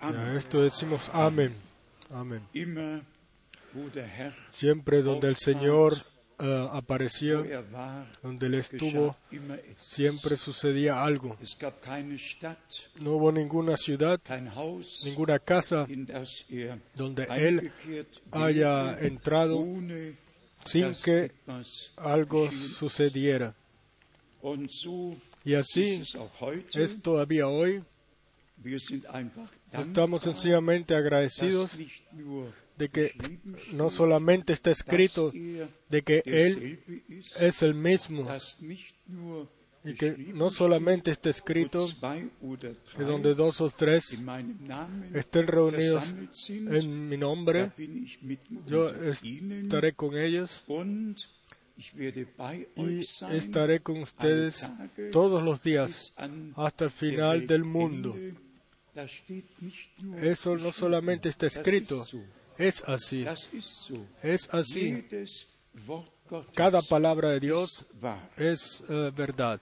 a esto decimos amén. Amén. Siempre donde el Señor eh, wo aparecía, er donde Él estuvo, siempre sucedía algo. No hubo ninguna ciudad, ninguna casa er donde Él haya entrado sin que algo sucediera. Y así es todavía hoy. Estamos sencillamente agradecidos de que no solamente está escrito er de que Él es el mismo y que no solamente está escrito que donde dos o tres estén reunidos en mi nombre, yo estaré con ellos y estaré con ustedes todos los días hasta el final del mundo. Eso no solamente está escrito, es así, es así. Cada palabra de Dios es eh, verdad.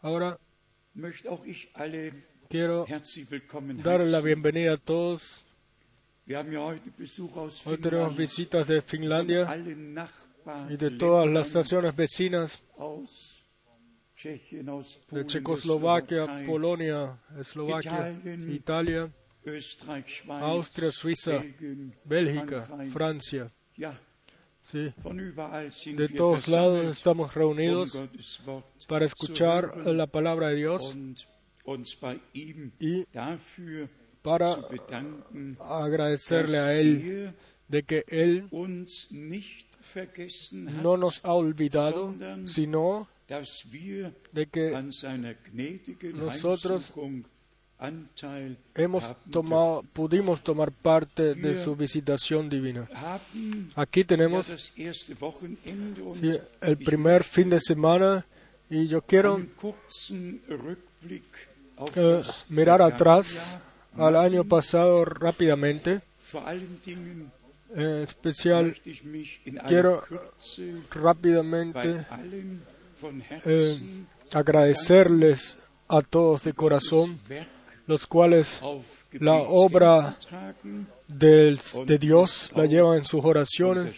Ahora quiero dar la bienvenida a todos. Hoy tenemos visitas de Finlandia y de todas las naciones vecinas de Checoslovaquia, Polonia, Eslovaquia, Italia, Austria, Suiza, Bélgica. Francia. Sí. De todos lados estamos um reunidos Wort para escuchar la palabra de Dios y para agradecerle a Él de que Él no nos ha olvidado, sino de que nosotros hemos tomado, pudimos tomar parte de su visitación divina. Aquí tenemos el primer fin de semana y yo quiero eh, mirar atrás al año pasado rápidamente. En especial in aller quiero rápidamente eh, agradecerles a todos de corazón, los cuales la obra de Dios la llevan en sus oraciones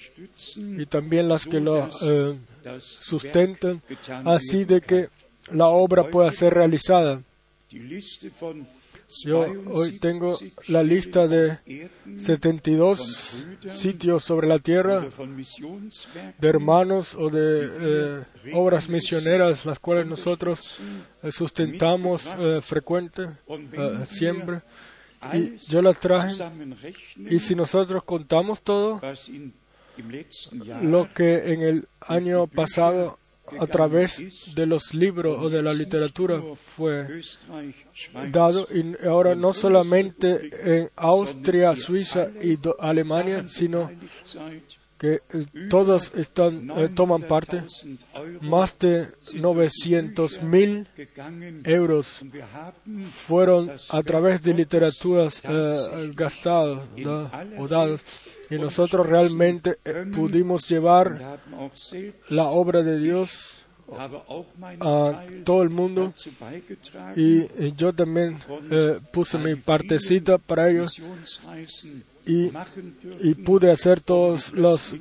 y también las que lo eh, sustentan, así de que la obra pueda ser realizada. Yo hoy tengo la lista de 72 sitios sobre la tierra de hermanos o de eh, obras misioneras las cuales nosotros eh, sustentamos eh, frecuente, eh, siempre. Y yo las traje y si nosotros contamos todo lo que en el año pasado a través de los libros o de la literatura fue dado y ahora no solamente en Austria, Suiza y Alemania, sino que eh, todos están, eh, toman parte. 900.000 Euro Más de 900 mil euros fueron a través de literaturas eh, gastados ¿no? o dados y nosotros realmente eh, pudimos llevar la obra de Dios a todo el mundo y eh, yo también eh, puse mi partecita para ellos y, pude hacer todos los,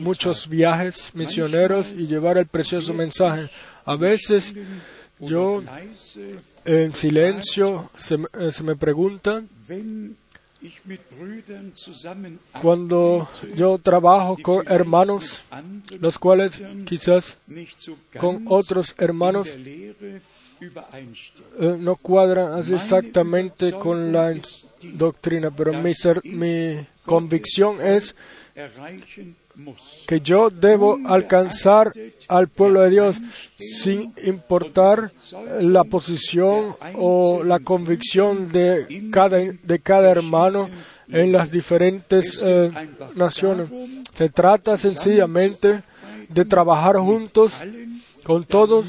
muchos viajes misioneros y llevar el precioso mensaje. A veces yo en silencio se, se me pregunta cuando yo trabajo con hermanos, los cuales quizás con otros hermanos eh, no cuadran exactamente con la doctrina, pero mi, ser- mi convicción es. Que yo debo alcanzar al pueblo de Dios sin importar la posición o la convicción de cada, de cada hermano en las diferentes eh, naciones. Se trata sencillamente de trabajar juntos con todos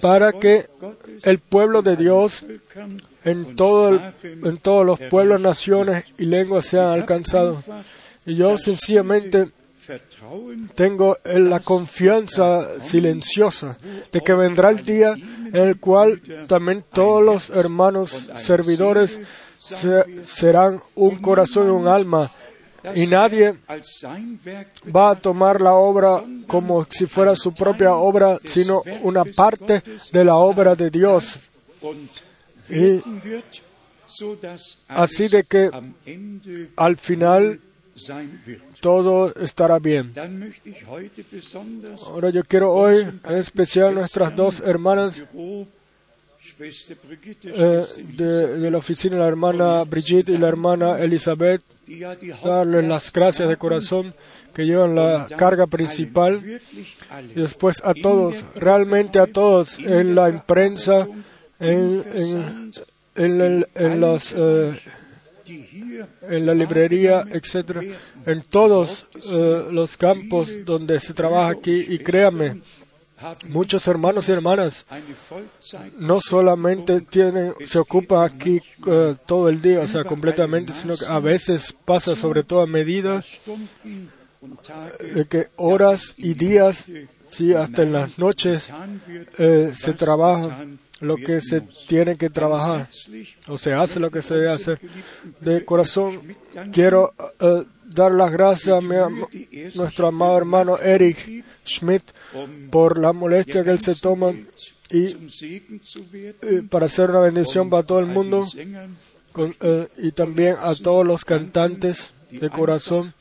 para que el pueblo de Dios en, todo en todos los pueblos, naciones y lenguas sean alcanzados. Y yo sencillamente tengo la confianza silenciosa de que vendrá el día en el cual también todos los hermanos servidores se- serán un corazón y un alma y nadie va a tomar la obra como si fuera su propia obra, sino una parte de la obra de Dios. Y así de que al final. Todo estará bien. Ahora yo quiero hoy, en especial nuestras dos hermanas eh, de, de la oficina, la hermana Brigitte y la hermana Elizabeth, darles las gracias de corazón que llevan la carga principal. y después a todos, realmente a todos, en la imprensa, en, en, en, las, eh, en la librería, etcétera, en todos eh, los campos donde se trabaja aquí. Y créanme, muchos hermanos y hermanas no solamente tienen, se ocupan aquí eh, todo el día, o sea, completamente, sino que a veces pasa sobre todo a medida de que horas y días, sí, hasta en las noches, eh, se trabaja lo que se tiene que trabajar, o se hace lo que se debe hacer. De corazón quiero eh, dar las gracias a mi nuestro amado hermano Eric Schmidt por la molestia que él se toma y eh, para ser una bendición para todo el mundo eh, y también a todos los cantantes de corazón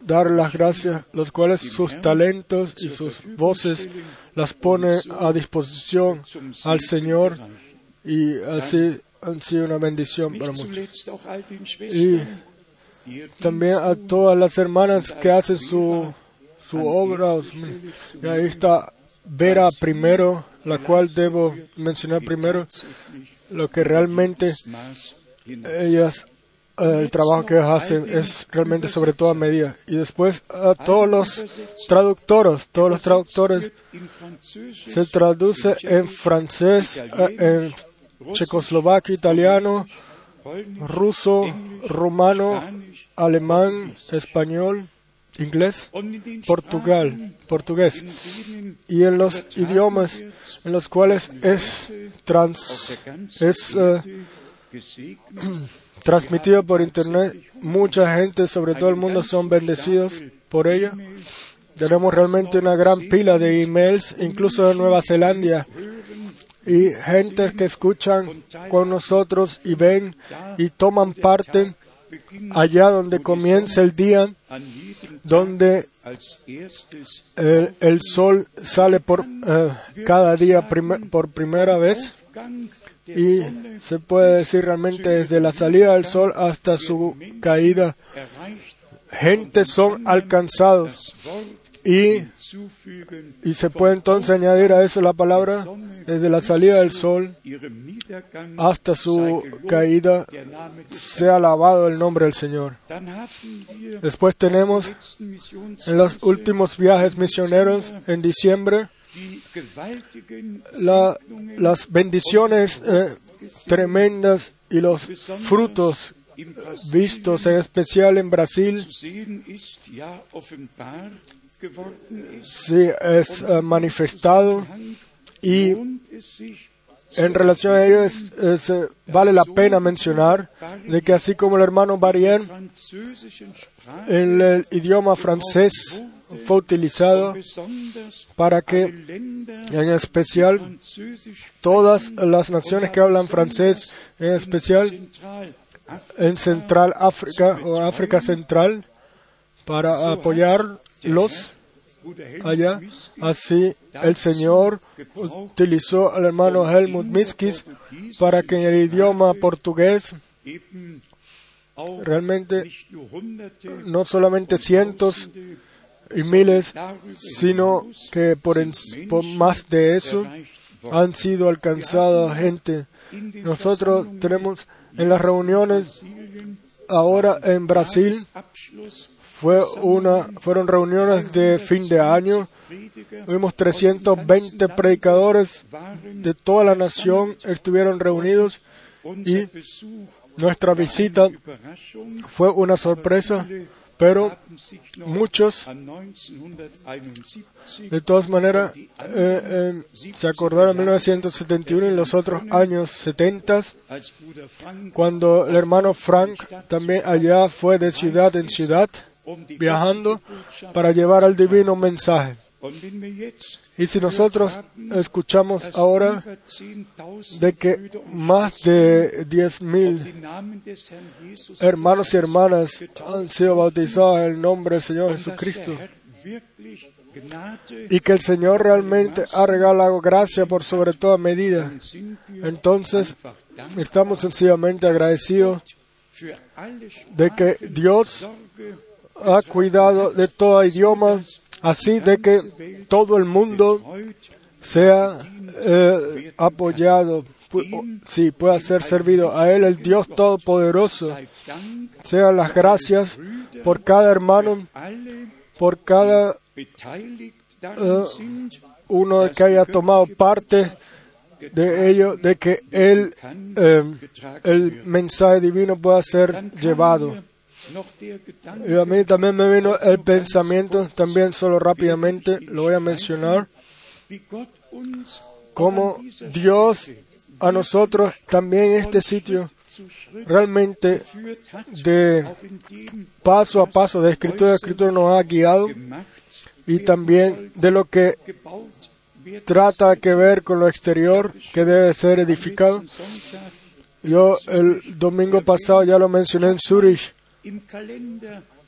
dar las gracias, los cuales sus talentos y sus voces las pone a disposición al Señor y así han sido una bendición para muchos. Y también a todas las hermanas que hacen su, su obra. Y ahí está Vera primero, la cual debo mencionar primero, lo que realmente ellas, el trabajo que hacen es realmente sobre toda medida. Y después a todos los traductores, todos los traductores se traduce en francés, eh, en checoslovaco, italiano, ruso, rumano, alemán, español, inglés, portugal, portugués. Y en los idiomas en los cuales es, trans, es eh, transmitido por internet, mucha gente, sobre todo el mundo, son bendecidos por ello. Tenemos realmente una gran pila de emails, incluso de Nueva Zelanda, y gente que escuchan con nosotros y ven y toman parte allá donde comienza el día, donde erstes el, sol sale por eh, cada día por primera vez y se puede decir realmente desde la salida del sol hasta su caída, erreicht, gente son alcanzados y, y se puede entonces añadir a eso la palabra desde la salida del sol hasta su caída, sea alabado el nombre del Señor. Después tenemos en los últimos viajes misioneros en diciembre la- las bendiciones eh, tremendas y los frutos vistos en especial en Brasil sí es eh, manifestado y en relación a ello eh, vale la pena mencionar de que así como el hermano Sprache en el idioma francés fue utilizado para que en especial todas las naciones que hablan francés, en especial en Central África o África Central, para apoyarlos allá. Así el Señor utilizó al hermano Helmut Miskis para que en el idioma portugués realmente no solamente cientos y miles, sino que por, en- más de eso han sido alcanzadas gente. Nosotros tenemos en las reuniones ahora en Brasil fue una fueron reuniones de fin de año. Tuvimos 320 predicadores de toda la nación estuvieron reunidos y nuestra visita fue una sorpresa, pero muchos, an 1971 de todas maneras, eh, se acordaron en 1971 y los otros años 70, als Bruder Frank cuando el hermano Frank también allá fue de ciudad en ciudad, viajando para llevar el divino mensaje. Y si nosotros escuchamos ahora über 10.000 de que más de 10.000 den Namen des Herrn Jesus hermanos y hermanas han sido bautizados en el nombre del Señor Jesucristo y que el Señor realmente ha regalado gracia por sobre toda medida, entonces estamos sencillamente agradecidos de que Dios ha cuidado de todo idioma, así de que todo el mundo sea eh, apoyado, sí, pueda ser servido a Él, el Dios Todopoderoso. Sean las gracias por cada hermano, por cada sind, uno que haya tomado parte de ello, de que él, eh, el mensaje divino pueda ser llevado. Y a mí también me vino el pensamiento, también solo rápidamente lo voy a mencionar, dieser Dios a nosotros también este sitio realmente de paso a paso, de escritura a escritura nos ha guiado y también de lo que trata que ver con lo exterior que debe ser edificado. Yo el domingo pasado ya lo mencioné en Zurich.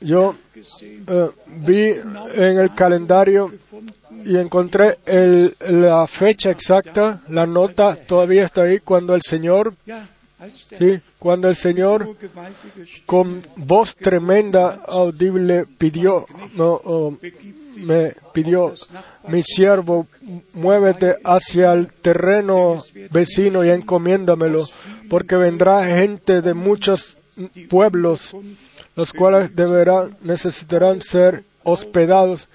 Yo eh, vi en el calendario y encontré la fecha exacta, la nota todavía está ahí cuando el Señor, sí, cuando el Señor con voz tremenda audible pidió, no, oh, me pidió, mi siervo, muévete hacia el terreno vecino y encomiéndamelo, porque vendrá gente de muchos pueblos, los cuales deberán, necesitarán ser hospedados.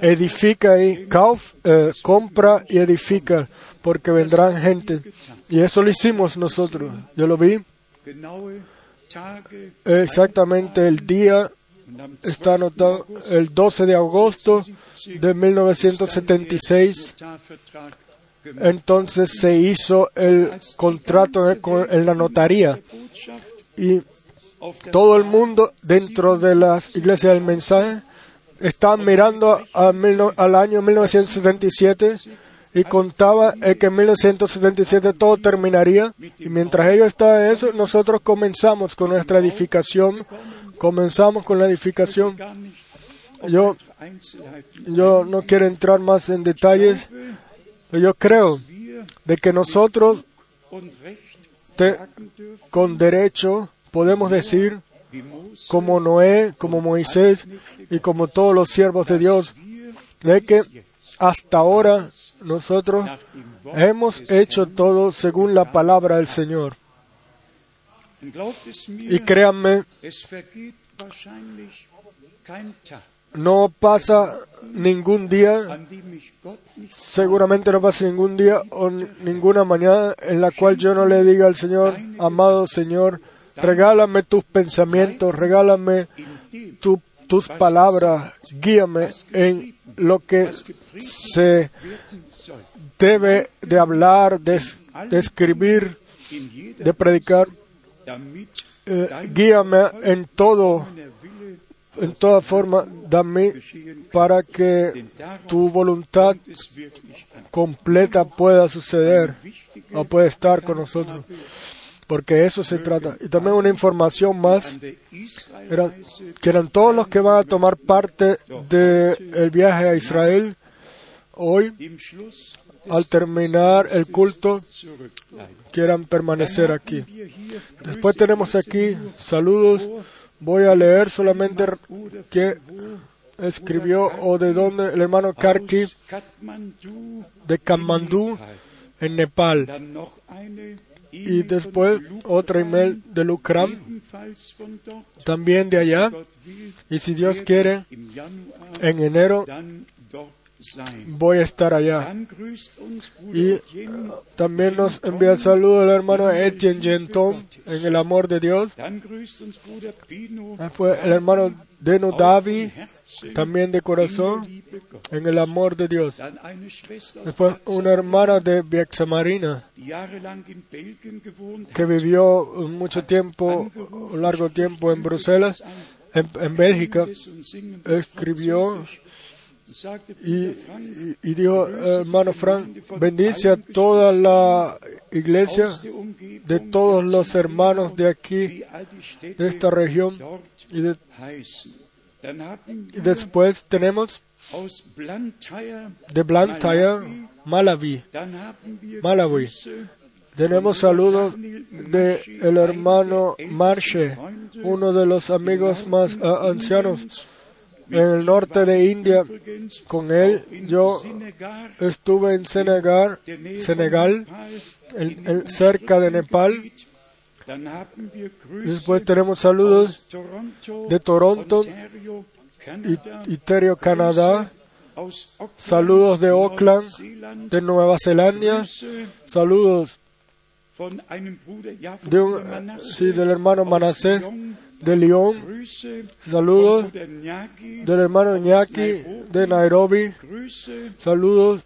Edifica y kauf, eh, compra y edifica, porque vendrán gente. Y eso lo hicimos nosotros. Yo lo vi exactamente el día está anotado el 12 de agosto de 1976. Notarvertrag gemacht. Entonces se hizo el contrato en- la notaría y todo el mundo dentro de las iglesias del mensaje estaban mirando mil al año 1977 y contaba que en 1977 todo terminaría. Y mientras ellos estaban en eso nosotros comenzamos con nuestra edificación. Comenzamos con la edificación. Yo yo no quiero entrar más en detalles yo creo de que nosotros te- con derecho podemos decir como Noé, como Moisés y como todos los siervos de Dios, de que hasta ahora nosotros hemos hecho todo según la palabra del Señor. Y créanme, no pasa ningún día, seguramente no pasa ningún día o ni- ninguna mañana en la cual yo no le diga al Señor, amado Señor, regálame tus pensamientos, regálame tus palabras, guíame en lo que se debe de hablar, de, escribir, de predicar. Eh, guíame en todo, en toda forma, dame para que tu voluntad completa pueda suceder o pueda estar con nosotros. Porque eso se trata. Y también una información más, que eran todos los que van a tomar parte del viaje a Israel hoy, al terminar el culto, quieran permanecer aquí. Después tenemos aquí saludos. Voy a leer solamente que escribió o de dónde el hermano Karki de Kamandú en Nepal. Y después otra email de dort. también de allá. Y si Dios quiere, en enero voy a estar allá. Y también nos envía el saludo el hermano Etienne Genton en el amor de Dios. Fue el hermano Deno Davi, im Herzen también de corazón, en el amor de Dios. Después una hermana de Marina que vivió mucho tiempo, largo tiempo en Bruselas, en, en Bélgica, escribió y, dijo, hermano Frank, bendice a toda la iglesia de todos los hermanos de aquí, de esta región. Y, después tenemos de Blantyre, Malawi. Malawi. Tenemos saludos de el hermano Marshe, uno de los amigos más ah, ancianos en el norte de India. Con él yo estuve en Senegal, Senegal, cerca de Nepal. Después tenemos saludos de Toronto, Ontario, y Canadá, saludos de Auckland, de Nueva Zelanda, saludos de un, del hermano Lyon, de Grüße saludos del hermano Ñaki de Nairobi, saludos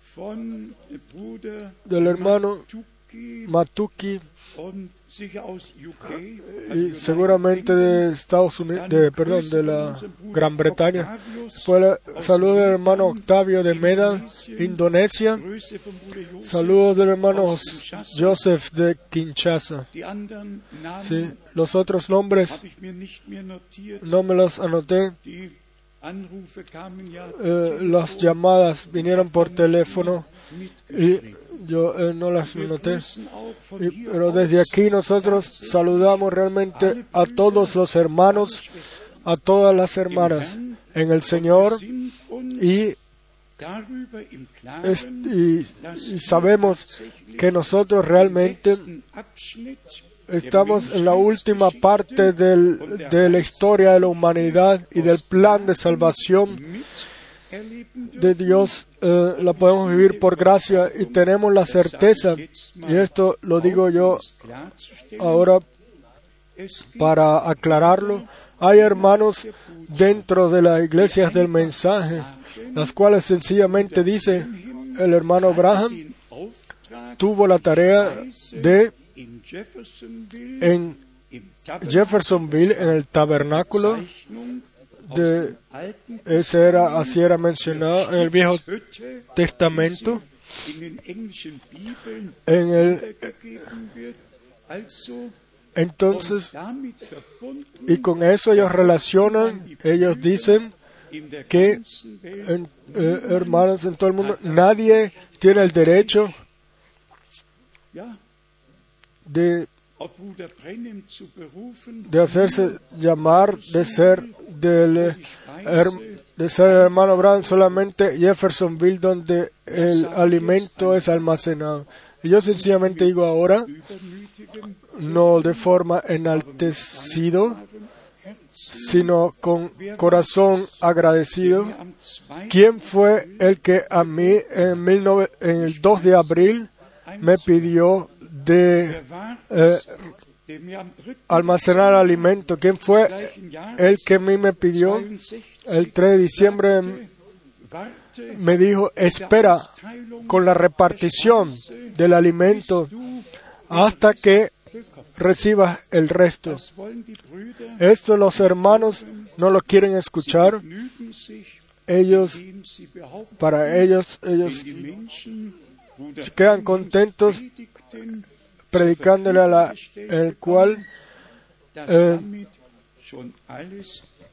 del hermano Tuki Matuki UK, y seguramente de Estados Unidos, de, perdón, de la Gran Bretaña. Después el saludo del hermano Octavio de Meda, Indonesia. Saludos del hermano Joseph de Kinshasa. Sí, los otros nombres no me los anoté. Eh, las llamadas vinieron por teléfono y yo eh, no las noté. Y- pero desde aquí nosotros saludamos realmente a todos los hermanos, a todas las hermanas en el Señor y, es- sabemos que nosotros realmente estamos en la última parte del- de la historia de la humanidad y del plan de salvación de Dios eh, la podemos vivir por gracia y tenemos la certeza, y esto lo digo yo ahora para aclararlo, hay hermanos dentro de las iglesias del mensaje, las cuales sencillamente dice, el hermano Braham den Auftrag tuvo la tarea de en Jeffersonville, en el tabernáculo, de- ese era, así era mencionado en el Viejo Testamento, en el, entonces, y con eso ellos relacionan, ellos dicen que en- eh, hermanos en todo el mundo, nadie tiene el derecho de, de hacerse llamar, de ser del, de ser hermano Brown solamente Jeffersonville donde el alimento es almacenado. Y yo sencillamente digo ahora, no de forma enaltecido, sino con corazón agradecido. am 2. ¿Quién fue el que a mí en, 19 en el 2 de abril me pidió de eh, der mir am 3. almacenar alimento? ¿Quién fue el que a mí me pidió 62 el 3 de diciembre? Me dijo, espera con la repartición del alimento hasta que recibas el resto. Esto los hermanos no lo quieren escuchar. Ellos, para ellos, ellos quedan contentos predicándole a la, el cual eh,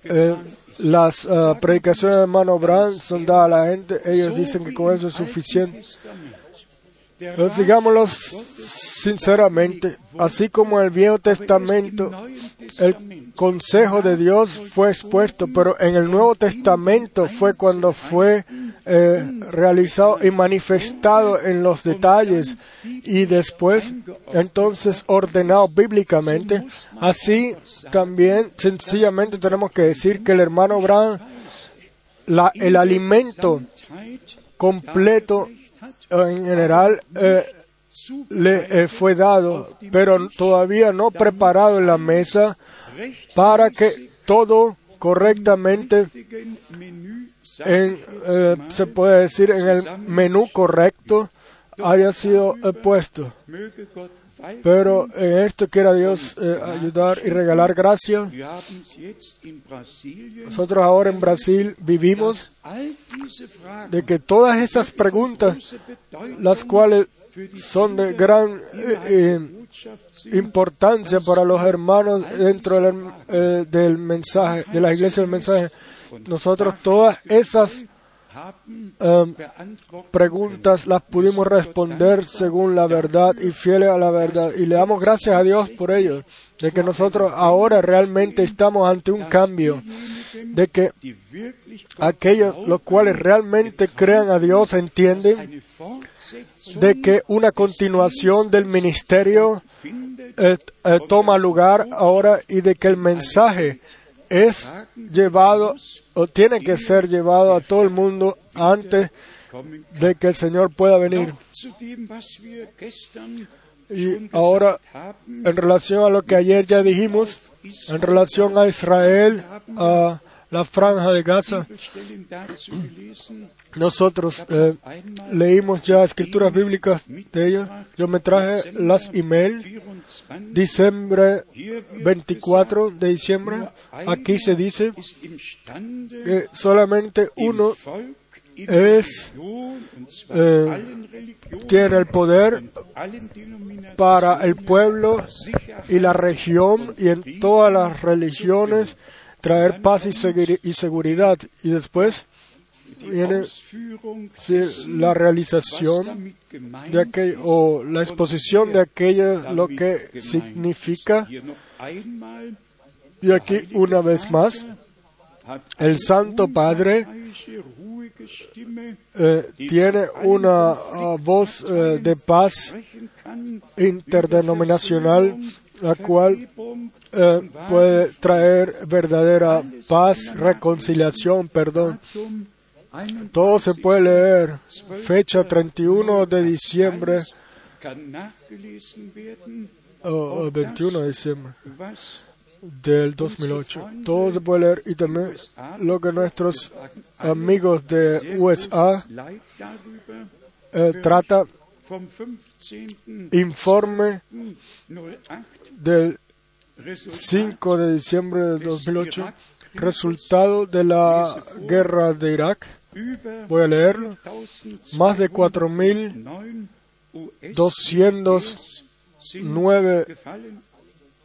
eh, las ah, predicaciones de hermano Brand son dadas a la gente. Ellos dicen que con eso es suficiente. Digámoslo sinceramente, así como el Viejo Testamento, el consejo de Dios fue expuesto, pero en el Nuevo Testamento fue cuando fue eh, realizado y manifestado en los detalles y después entonces ordenado bíblicamente. Así también sencillamente tenemos que decir que el hermano Abraham, la, el alimento completo en general eh, le eh, fue dado, pero todavía no preparado en la mesa para que todo correctamente en, eh, se puede decir en el menú correcto haya sido puesto. Pero en esto quiera Dios eh, ayudar y regalar gracia. Nosotros ahora en Brasil vivimos de que todas esas preguntas, las cuales son de gran eh, eh, importancia para los hermanos dentro del, del mensaje, de la iglesia del mensaje, nosotros todas esas um, preguntas las pudimos responder según la verdad y fieles a la verdad. Y le damos gracias a Dios por ello, de que nosotros ahora realmente estamos ante un cambio, de que aquellos los cuales realmente crean a Dios entienden de que una continuación del ministerio eh, eh, toma lugar ahora y de que el mensaje es llevado o tiene que ser llevado a todo el mundo antes de que el Señor pueda venir. Y ahora, en relación a lo que ayer ya dijimos, en relación a Israel, a la franja de Gaza, nosotros eh, leímos ya escrituras bíblicas de ellos. Yo me traje las email, diciembre 24 de diciembre. Aquí se dice que solamente uno es eh, tiene el poder para el pueblo y la región y en todas las religiones traer paz y, seguri- y seguridad y después viene sí, la realización de aquello o la exposición de aquello lo que significa. Y aquí una vez más el Santo Padre eh, tiene una ah, voz eh, de paz interdenominacional la cual eh, puede traer verdadera paz, reconciliación, perdón. Todo se puede leer. Fecha 31 de diciembre o, o 21 de diciembre del 2008. Todo se puede leer y también lo que nuestros amigos de USA eh, trata informe del 5 de diciembre de 2008, resultado de la guerra de Irak. Voy a leerlo. Más de 4.209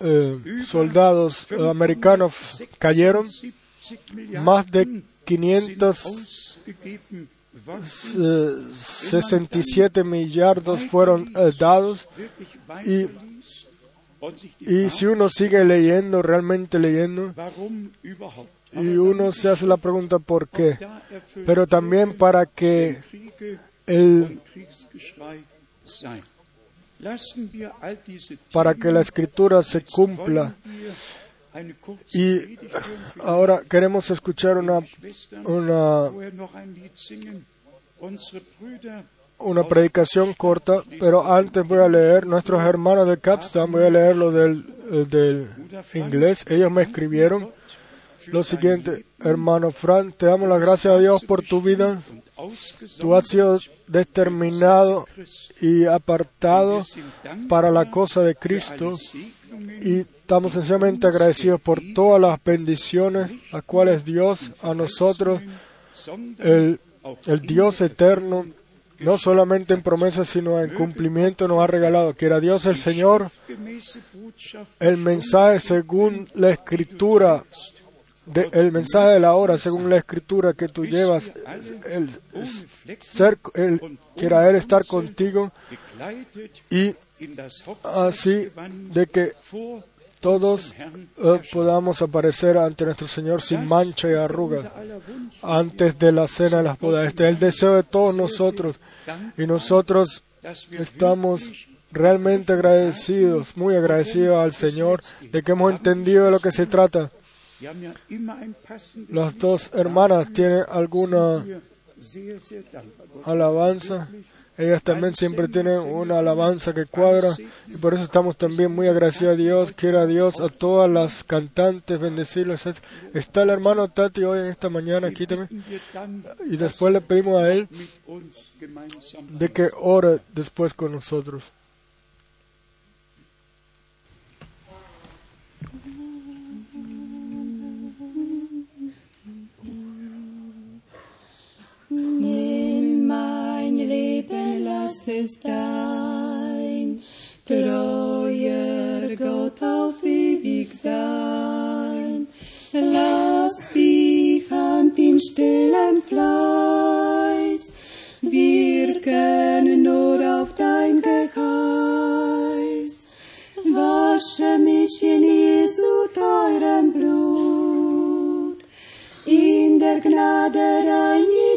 eh, soldados eh, americanos cayeron. Más de 567 millardos fueron eh, dados y y si uno sigue leyendo, realmente leyendo, y uno se hace la pregunta por qué, pero también para que el, para que la escritura se cumpla. Y ahora queremos escuchar una, una, una predicación corta, pero antes voy a leer, nuestros hermanos del Capstan, voy a leerlo del, eh, del inglés. Ellos me escribieron lo siguiente, hermano Fran, te damos las gracias a Dios por tu vida. Tú has sido determinado y apartado para la cosa de Cristo y estamos sencillamente agradecidos por todas las bendiciones las cuales Dios a nosotros, el, el Dios eterno, no solamente en promesas, sino en cumplimiento nos ha regalado. Quiera Dios el Señor, el mensaje según la escritura, el mensaje de la hora según la escritura que tú llevas, el, ser, el- quiera Él estar contigo y así de que todos eh, podamos aparecer ante nuestro Señor sin mancha y arruga antes de la cena de las bodas. Este es el deseo de todos nosotros y nosotros estamos realmente agradecidos, muy agradecidos al Señor de que hemos entendido de lo que se trata. Las dos hermanas tienen alguna alabanza. Ellas también siempre tienen una alabanza que cuadra y por eso estamos también muy agradecidos a Dios. Quiera Dios a todas las cantantes bendecirles. Está el hermano Tati hoy en esta mañana aquí también y después le pedimos a él de que ore después con nosotros. Nimm mein Leben, lass es dein treuer Gott auf ewig sein. Lass die Hand in stillem Fleiß wirken nur auf dein Geheiß. Wasche mich in Jesu teurem Blut in der Gnade reinigenden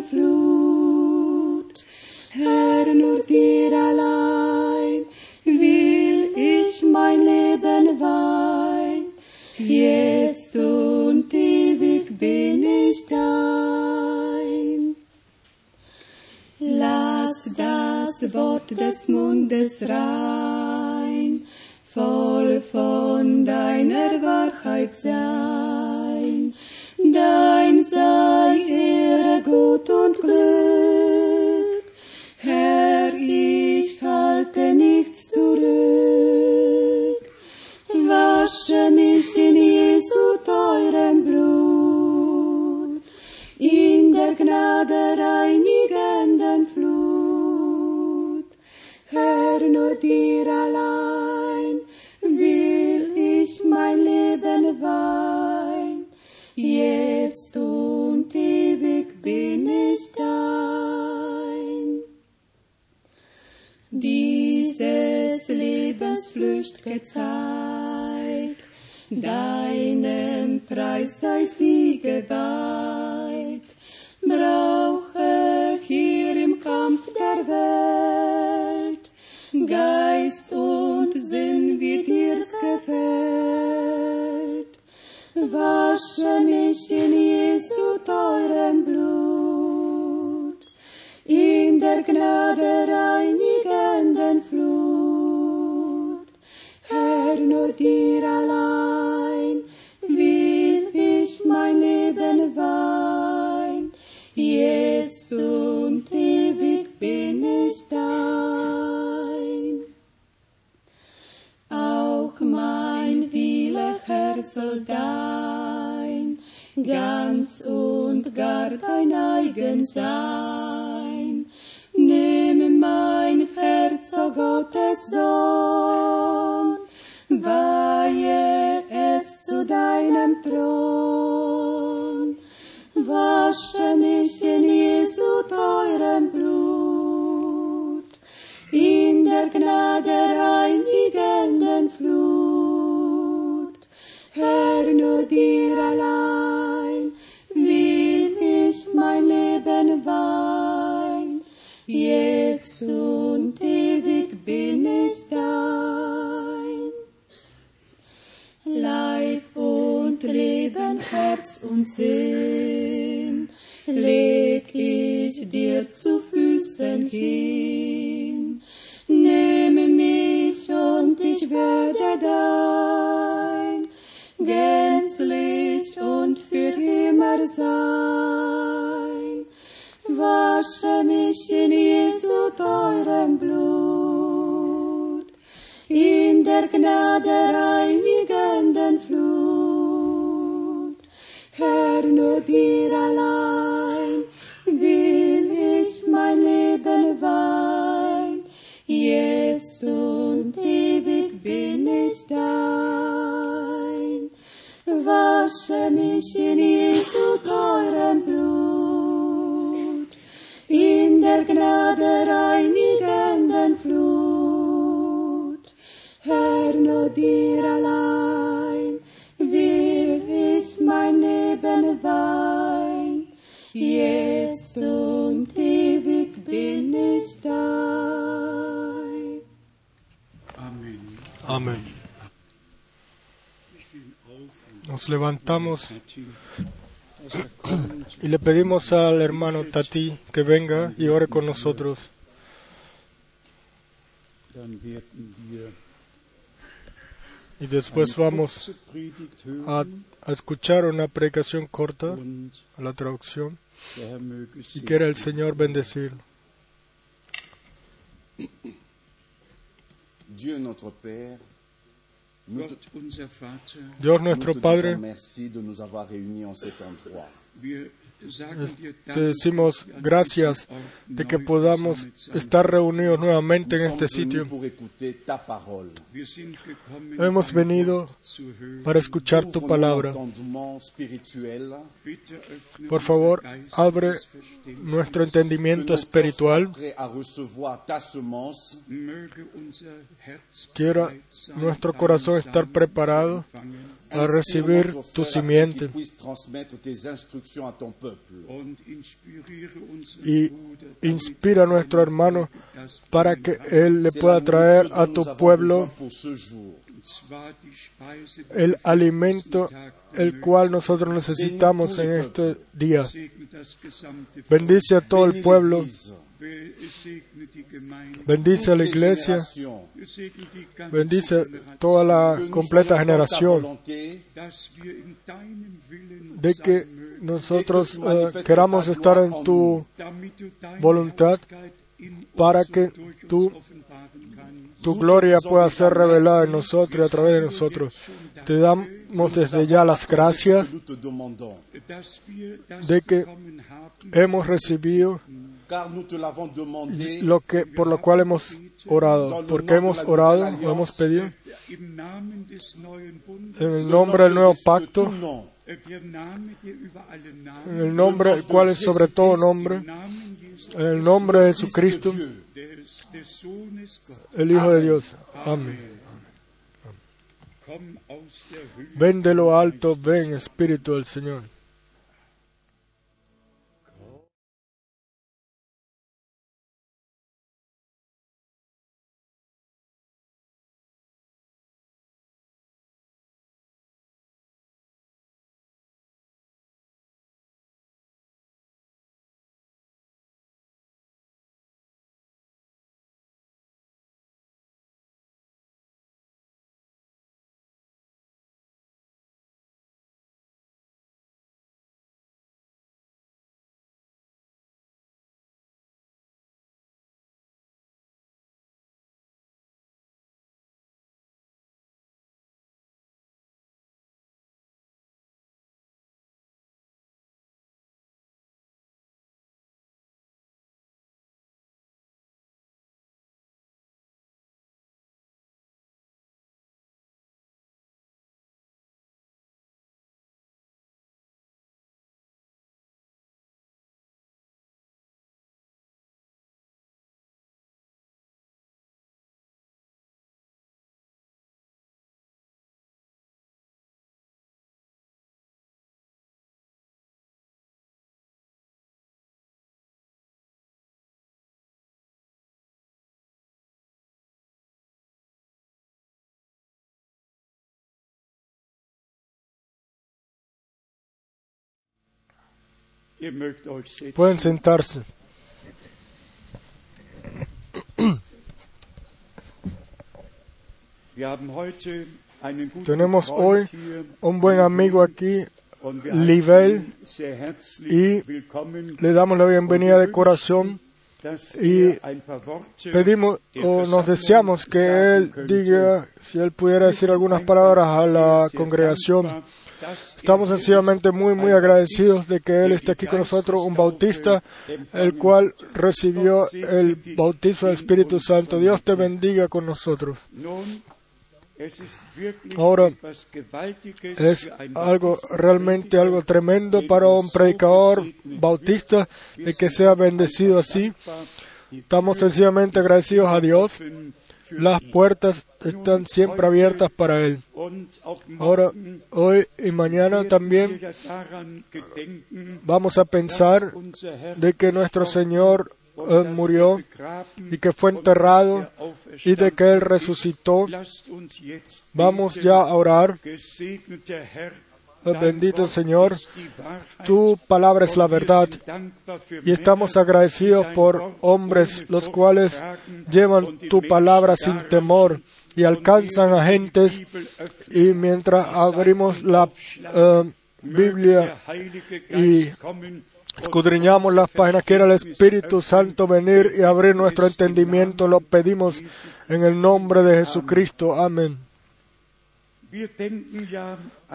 Flut. Herr, nur dir allein will ich mein Leben weihen. Jetzt und ewig bin ich dein. Lass das Wort des Mundes rein, voll von deiner Wahrheit sein. Dein sei put on gloom. Lebens flücht'ge Zeit, deinem Preis sei sie geweiht. Brauche hier im Kampf der Welt Geist und Sinn, wie dir's gefällt. Wasche mich in Jesu teurem Blut, in der Gnade reinigenden nur dir allein will ich mein Leben weihen. Jetzt und ewig bin ich dein. Auch mein Wille, Herr, soll dein, ganz und gar dein eigen sein. Nimm mein Herz, o Gottes Sohn, weihe es zu deinem Thron. Wasche mich in Jesu teurem Blut, in der Gnade reinigenden Flut. Herr, nur dir allein will ich mein Leben weihen. Jetzt und ewig bin ich dein. Leben, Herz und Sinn, leg ich dir zu Füßen hin. Nehme mich und ich werde dein, gänzlich und für immer sein. Wasche mich in Jesu teurem Blut, in der Gnade reinigenden Flut. Herr, nur dir allein will ich mein Leben weihen. Jetzt und ewig bin ich dein. Wasche mich in Jesu teurem Blut, in der Gnade reinigenden Flut. Herr, nur dir allein Jetzt und ewig bin ich dein. Amen. Amén. Und Nos levantamos Y le pedimos al hermano Tati que venga y ore con nosotros. Y después vamos a, a escuchar una predicación corta, a la traducción, y quiera el Señor bendecir. Dieu notre Père, nous te, Gott, unser Vater, Dios nuestro Padre, te decimos gracias de que podamos estar reunidos nuevamente en este sitio. Hemos venido para escuchar tu palabra. Por favor, abre nuestro entendimiento espiritual. Quiera nuestro corazón estar preparado a recibir tu simiente y inspira a nuestro hermano para que él le pueda traer a tu pueblo. el alimento el cual nosotros necesitamos en este día. Bendice a todo el pueblo, bendice a la iglesia, bendice toda la completa generación, de que nosotros eh, queramos estar en tu, voluntad para que tú- tu gloria pueda ser revelada en nosotros y a través de nosotros. Te damos desde ya las gracias de que hemos recibido lo que por lo cual hemos orado, porque hemos orado, lo hemos pedido en el nombre del nuevo pacto, äh, en el nombre el cual es sobre todo nombre, en el nombre de Jesucristo, el Hijo de Dios. Amén. Ven de lo alto, ven Espíritu del Señor. Pueden sentarse. Tenemos hoy un buen amigo aquí, Livel, y le damos la bienvenida de corazón y er pedimos o nos deseamos que él diga, si él pudiera decir algunas palabras a la congregación. Estamos sencillamente muy, muy agradecidos de que Él esté aquí con nosotros, un bautista, el cual recibió el bautizo del Espíritu Santo. Dios te bendiga con nosotros. Ahora, es algo realmente algo tremendo para un predicador bautista de que sea bendecido así. Estamos sencillamente agradecidos a Dios. Las puertas están siempre abiertas para Él. Ahora, hoy y mañana también vamos a pensar de que nuestro Señor eh, murió y que fue enterrado y de que Él resucitó. Vamos ya a orar. Eh, Bendito Señor, tu palabra es la verdad y estamos agradecidos por hombres los cuales llevan tu palabra sin temor y alcanzan a gentes y mientras abrimos la eh, Biblia y escudriñamos las páginas, quiera el Espíritu Santo venir y abrir nuestro entendimiento, lo pedimos en el nombre de Jesucristo. Amén.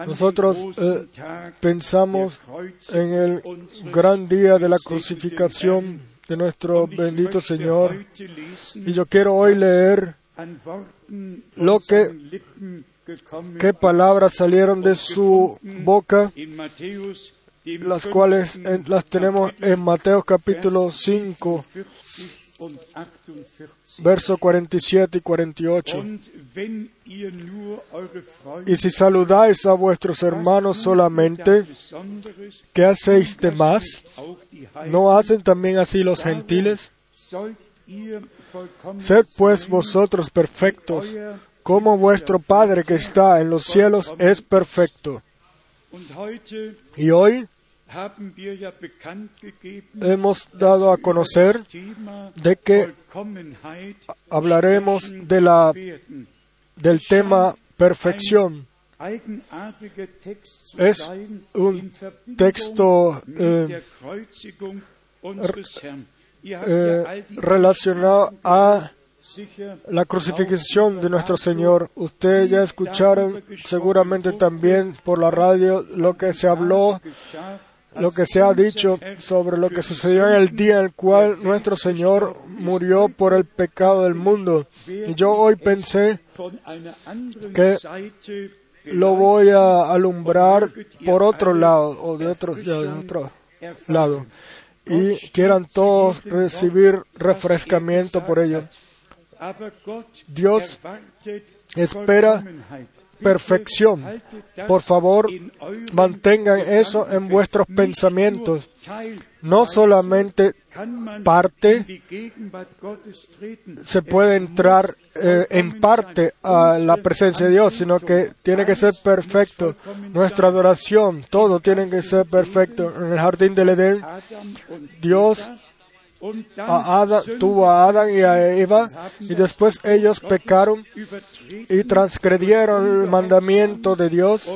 Nosotros eh, pensamos en el gran día de la crucificación de nuestro bendito Señor y yo quiero hoy leer lo que qué palabras salieron de su boca, las cuales las tenemos en Mateo capítulo 5, versos 47 y 48. Y si saludáis a vuestros hermanos solamente, ¿qué hacéis de más? ¿No hacen también así los gentiles? Sed pues vosotros perfectos, como vuestro Padre que está en los cielos es perfecto. Y hoy hemos dado a conocer de que hablaremos de la, del tema perfección. Es un texto eh, eh, relacionado a la crucifixión de nuestro Señor. Ustedes ya escucharon seguramente también por la radio lo que se habló, lo que se ha dicho sobre lo que sucedió en el día en el cual nuestro Señor murió por el pecado del mundo. Y yo hoy pensé que lo voy a alumbrar por otro lado o de otro, lado y quieran todos recibir refrescamiento por ello. Dios espera perfección. Por favor, mantengan eso en vuestros pensamientos. No solamente parte, se puede entrar eh, en parte a la presencia de Dios, sino que tiene que ser perfecto. Nuestra adoración, todo tiene que ser perfecto. En el jardín del Edén, Dios a Adán, tuvo a Adán y a Eva y después ellos pecaron y transgredieron el mandamiento de Dios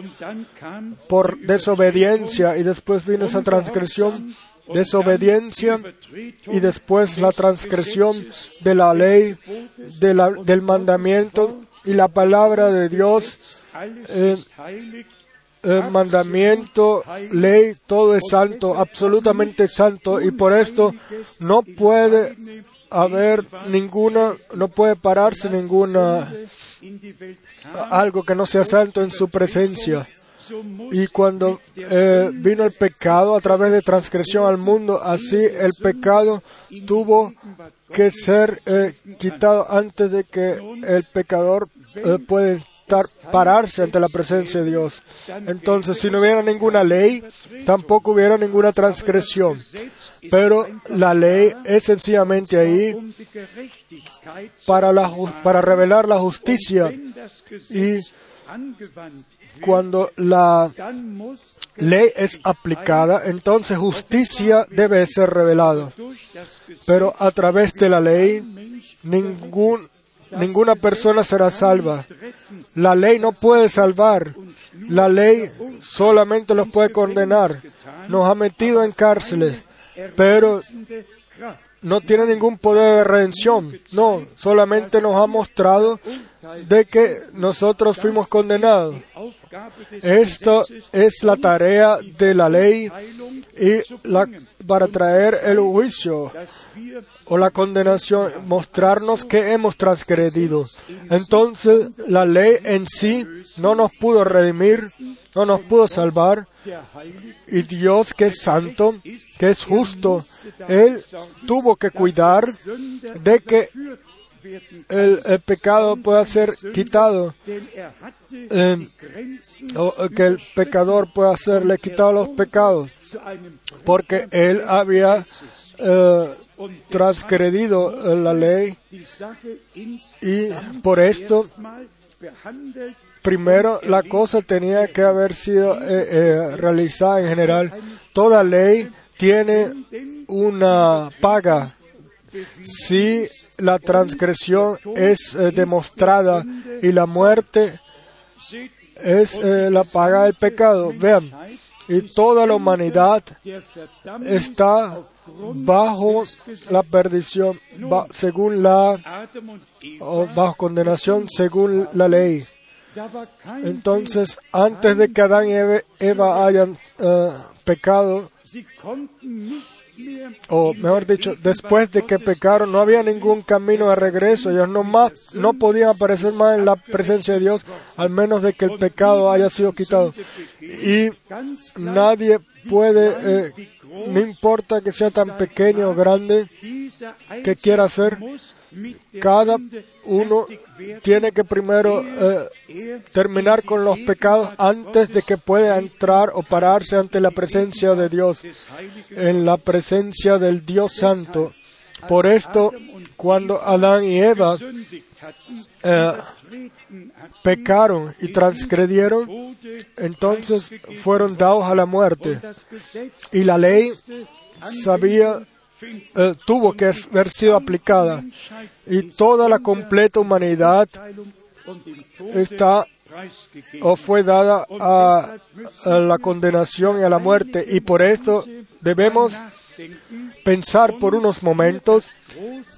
por desobediencia y después vino esa transgresión, desobediencia y después la transgresión de la ley, del mandamiento y la palabra de Dios. Eh, mandamiento, ley, todo es santo, absolutamente santo, y por esto no puede haber ninguna, no puede pararse ninguna, algo que no sea santo en su presencia. Y cuando eh, vino el pecado a través de transgresión al mundo, así el pecado tuvo que ser eh, quitado antes de que el pecador eh, pueda pararse ante la presencia de Dios. Entonces, si no hubiera ninguna ley, tampoco hubiera ninguna transgresión. Pero la ley es sencillamente ahí para, para revelar la justicia. Y cuando la ley es aplicada, entonces justicia debe ser revelada. Pero a través de la ley, ningún ninguna persona será salva. La ley no puede salvar. La ley solamente los puede condenar. Nos ha metido en cárceles, pero no tiene ningún poder de redención. No, solamente nos ha mostrado de que nosotros fuimos condenados. Esto es la tarea de la ley y para traer el juicio o la condenación, mostrarnos que hemos transgredido. Entonces la ley en sí no nos pudo redimir, no nos pudo salvar. Y Dios que es santo, que es justo, Él tuvo que cuidar de que el, pecado pueda ser quitado, eh, o que el pecador pueda serle quitado los pecados, porque él había eh, transgredido la ley y por esto primero la cosa tenía que haber sido eh, eh, realizada en general. Toda ley tiene una paga si la transgresión es eh, demostrada y la muerte es eh, la paga del pecado. Vean, y toda la humanidad está bajo la perdición, según la, bajo condenación, según la ley. Entonces, antes de que Adán y Eva hayan eh, pecado, O mejor dicho, después de que pecaron, no había ningún camino de regreso. Ellos no, más, no podían aparecer más en la presencia de Dios, al menos de que el pecado haya sido quitado. Y nadie puede, eh, no importa que sea tan pequeño o grande, que quiera der cada uno tiene que primero eh, Er terminar con los pecados antes de que pueda entrar o pararse ante la presencia de Dios, en la presencia del Dios Santo. Por esto, cuando Adán y Eva eh, pecaron y transgredieron, entonces fueron dados a la muerte. Y la ley sabía, eh, tuvo que haber sido aplicada. Y toda la completa humanidad está o fue dada a, a la condenación y a la muerte. Y por esto debemos pensar por unos momentos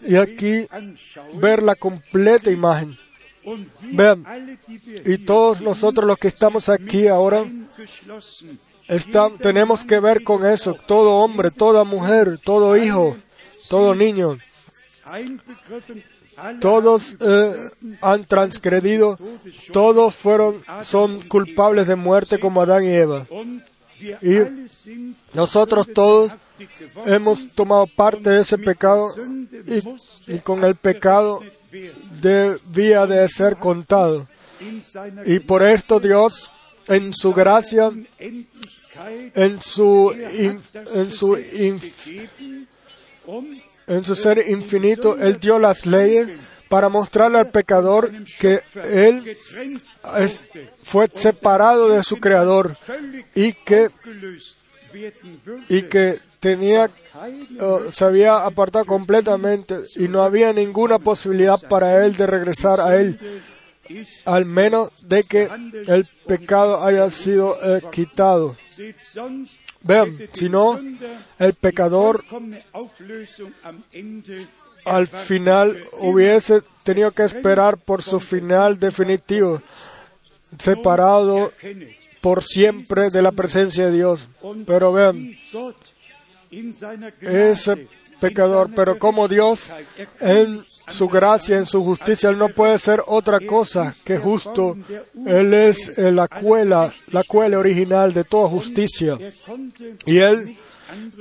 y aquí ver la completa imagen. Vean, y todos nosotros los que estamos aquí ahora Está- tenemos que ver con eso. Todo hombre, toda mujer, todo hijo, todo niño, todos eh, han transgredido, todos fueron, son culpables de muerte como Adán y Eva. Y nosotros todos hemos tomado parte de ese pecado y, y con el pecado debía de ser contado. Y por esto Dios, en su gracia, en su, en su, en su ser infinito, Él dio las leyes para mostrarle al pecador que Él fue separado de su Creador y que, y que tenía, eh, se había apartado completamente y no había ninguna posibilidad para Él de regresar a Él, al menos de que el pecado haya sido eh, quitado. Vean, si no, el pecador al final hubiese tenido que esperar por su final definitivo, separado por siempre de la presencia de Dios. Pero vean, ese pecador, pero como Dios en su gracia, en su justicia, Él no puede ser otra cosa que justo. Él es eh, la cuela, la cuela original de toda justicia. Y Él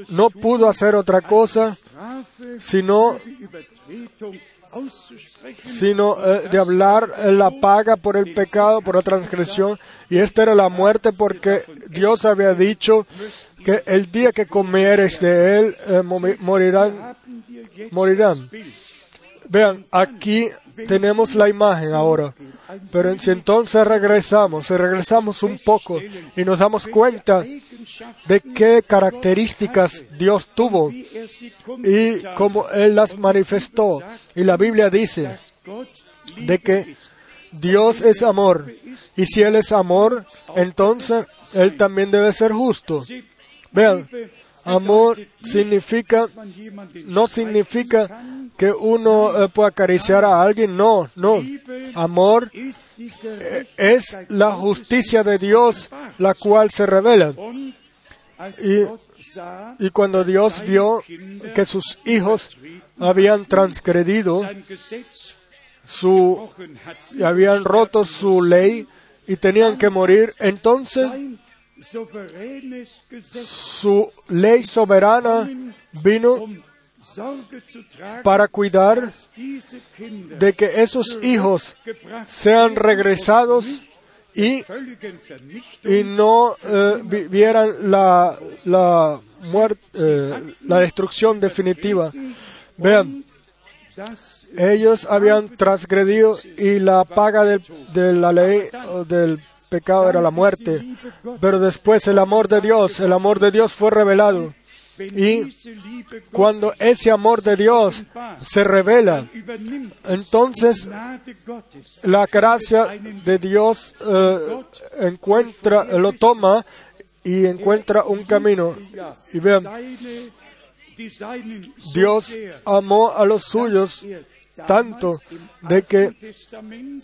no pudo hacer otra cosa sino sino eh, de hablar eh, la paga por el pecado, por la transgresión, y esta era la muerte porque Dios había dicho que el día que comieres de él eh, morirán, morirán. Vean, aquí tenemos la imagen ahora, pero si entonces regresamos, si regresamos un poco y nos damos cuenta de qué características Dios tuvo y cómo Él las manifestó. Y la Biblia dice, de que Dios es amor. Y si Él es amor, entonces Él también debe ser justo. Vean, amor significa, no significa que uno eh, pueda acariciar a alguien, no, no. Amor eh, es la justicia de Dios, la cual se revela. Y- cuando Dios vio que sus hijos habían transgredido su, y habían roto su ley y tenían que morir, entonces su ley soberana vino para cuidar de que esos hijos sean regresados y, y no eh, vivieran la, la, muerte, eh, la destrucción definitiva. Vean, Ellos habían transgredido y la paga de la ley del pecado era la muerte. Pero después el amor de Dios, el amor de Dios fue revelado. Y cuando ese amor de Dios se revela, entonces la gracia de Dios eh, encuentra, lo toma y encuentra un camino. Y vean, Dios amó a los suyos tanto de que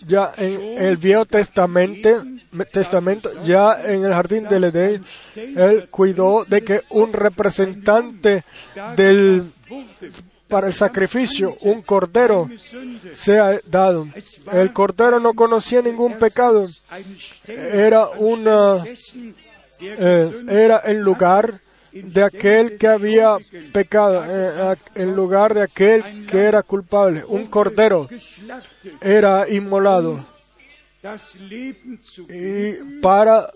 ya en el Viejo Testamento, Testamento, ya en el jardín del Edén, Él cuidó de que un representante del, para el sacrificio, un cordero, sea dado. El cordero no conocía ningún pecado. Era una, eh, era en lugar de aquel que había pecado, eh, en lugar de aquel que era culpable. Un cordero era inmolado y para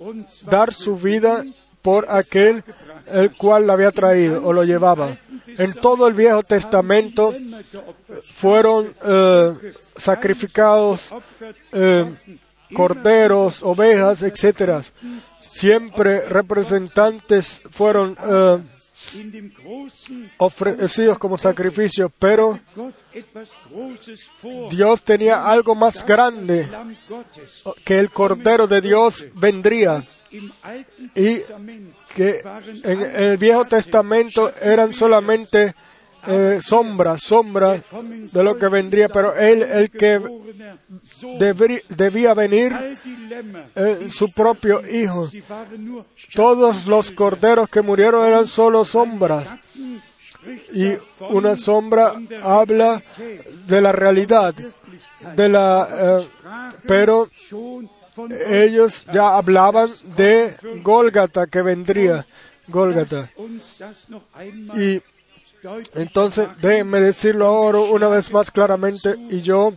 dar su vida por aquel el cual lo había traído o lo llevaba. En todo el Viejo Testamento fueron eh, sacrificados eh, corderos, ovejas, etcétera. Siempre representantes fueron eh, ofrecidos como sacrificio, pero. Dios tenía algo más grande que el Cordero de Dios vendría y que en el Viejo Testamento eran solamente eh, sombras, sombras de lo que vendría, pero Él, el que debía venir, eh, su propio Hijo. Todos los corderos que murieron eran solo sombras. Y una sombra habla de la realidad, de la, eh, pero ellos ya hablaban de Gólgata que vendría, Gólgata. Y entonces déjenme decirlo ahora una vez más claramente y yo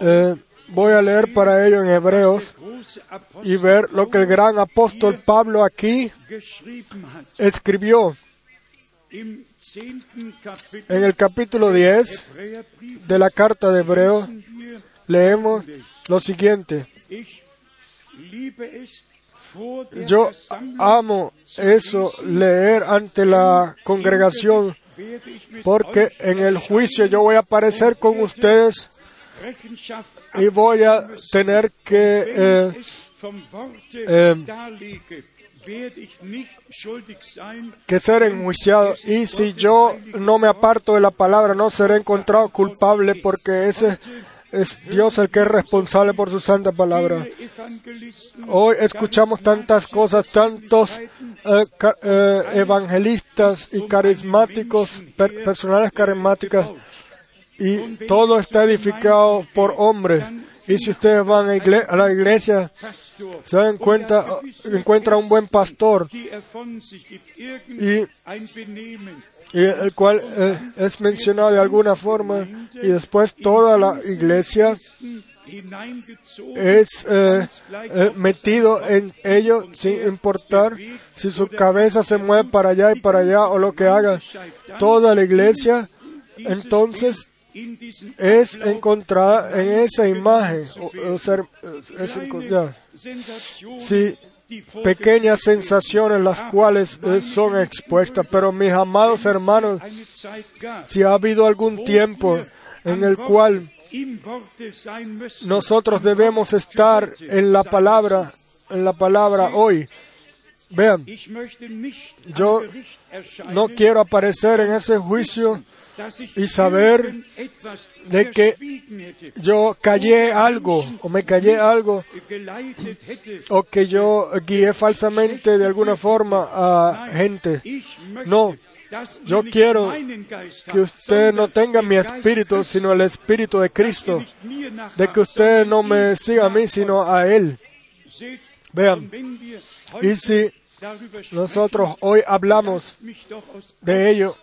eh, voy a leer para ello en Hebreos y ver lo que el gran apóstol Pablo aquí escribió en el capítulo 10 Hebräerbrief de la carta de Hebreos. Leemos lo siguiente. Yo amo eso, leer ante la congregación, porque en el juicio yo voy a aparecer con ustedes y voy a tener que eh, sein, que ser enjuiciado. Y si yo no me aparto de la palabra, no seré encontrado culpable, porque ese es Dios el que es responsable por su santa palabra. Hoy escuchamos tantas cosas, tantos eh, eh, evangelistas y carismáticos, per- personales carismáticas, y todo está edificado por hombres. Y si ustedes van a, la iglesia, se dan cuenta, encuentran un buen pastor, y, el cual eh, es mencionado de alguna forma, y después toda la iglesia es eh, eh, metido en ello sin importar si su cabeza se mueve para allá y para allá o lo que haga. Toda la iglesia entonces es encontrada en esa imagen. o- ser-. Sensationen, Sí, pequeñas sensaciones las cuales eh, son expuestas, pero mis amados hermanos, si ha habido algún tiempo en el cual nosotros debemos estar en la palabra, en la palabra hoy. Vean, Yo no quiero aparecer en ese juicio y saber de que yo callé algo o me callé algo o que yo guié falsamente de alguna forma a gente. No, yo quiero Que ustedes no tengan mi espíritu, sino el espíritu de Cristo. De que ustedes no me ihm sigan a mí, sino a Él. Vean, y si nosotros hoy hablamos de ello,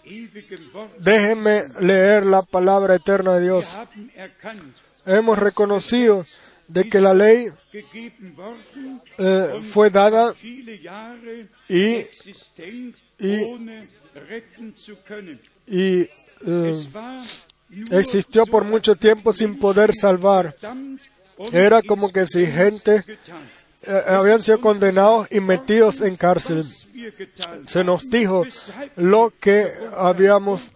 déjenme leer la palabra eterna de Dios. Hemos reconocido de que la ley eh, fue dada y, y- y, eh, existió por mucho tiempo sin poder salvar. Era como que si gente. Eh, habían sido condenados y metidos en cárcel. Se nos dijo lo que habíamos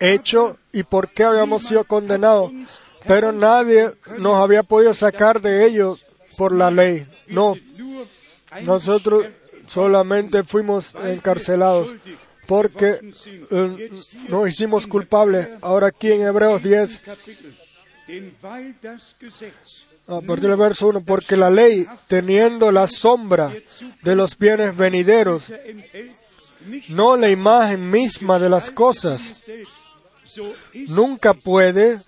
hecho y por qué habíamos sido condenados, pero nadie nos había podido sacar de ello por la ley. No, nosotros solamente fuimos encarcelados porque eh, nos hicimos culpables. Ahora aquí en Hebreos 10, A partir del verso 1, porque la ley, teniendo la sombra de los bienes venideros, no la imagen misma de las cosas, nunca puede,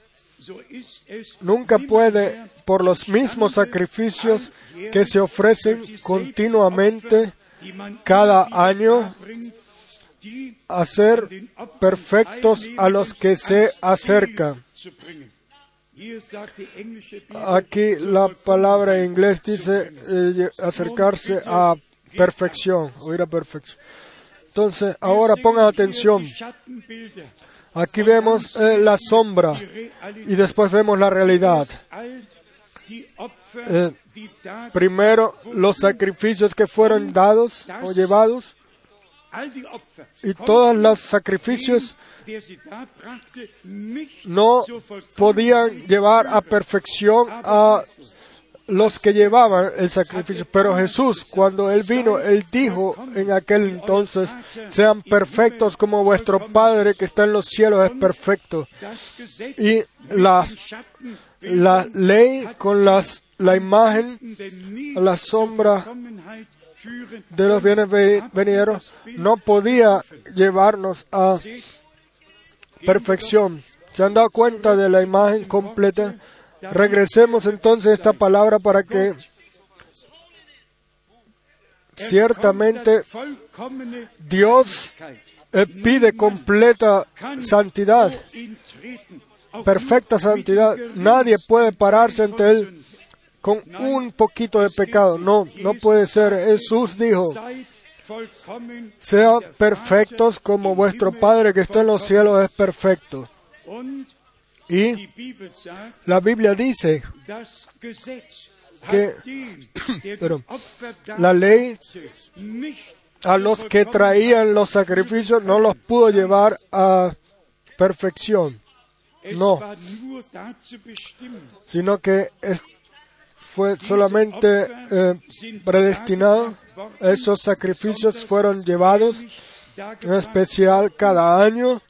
nunca puede, por los mismos sacrificios que se ofrecen continuamente cada año, hacer perfectos a los que se acercan. Aquí la palabra en inglés dice eh, acercarse a perfección, o ir a perfección. Entonces, ahora pongan atención. Aquí vemos eh, la sombra y después vemos la realidad. Eh, Primero, los sacrificios que fueron dados o llevados y todos los sacrificios no podían llevar a perfección a los que llevaban el sacrificio. Pero Jesús, cuando Él vino, Él dijo en aquel entonces, sean perfectos como vuestro Padre que está en los cielos es perfecto. Y la, ley con la imagen, la sombra de los bienes ve- venideros no podía llevarnos a perfección. ¿Se han dado cuenta de la imagen completa? Regresemos entonces a esta palabra para que ciertamente Dios eh, pide completa santidad, perfecta santidad. Nadie puede pararse ante Él con un poquito de pecado. No, no puede ser. Jesús dijo, sean perfectos como vuestro Padre que está en los cielos es perfecto. Y la Biblia dice que Opfer la ley a los que traían los sacrificios no los pudo llevar a perfección, no. sino que es- fue solamente eh, predestinado. Esos sacrificios fueron llevados en especial cada año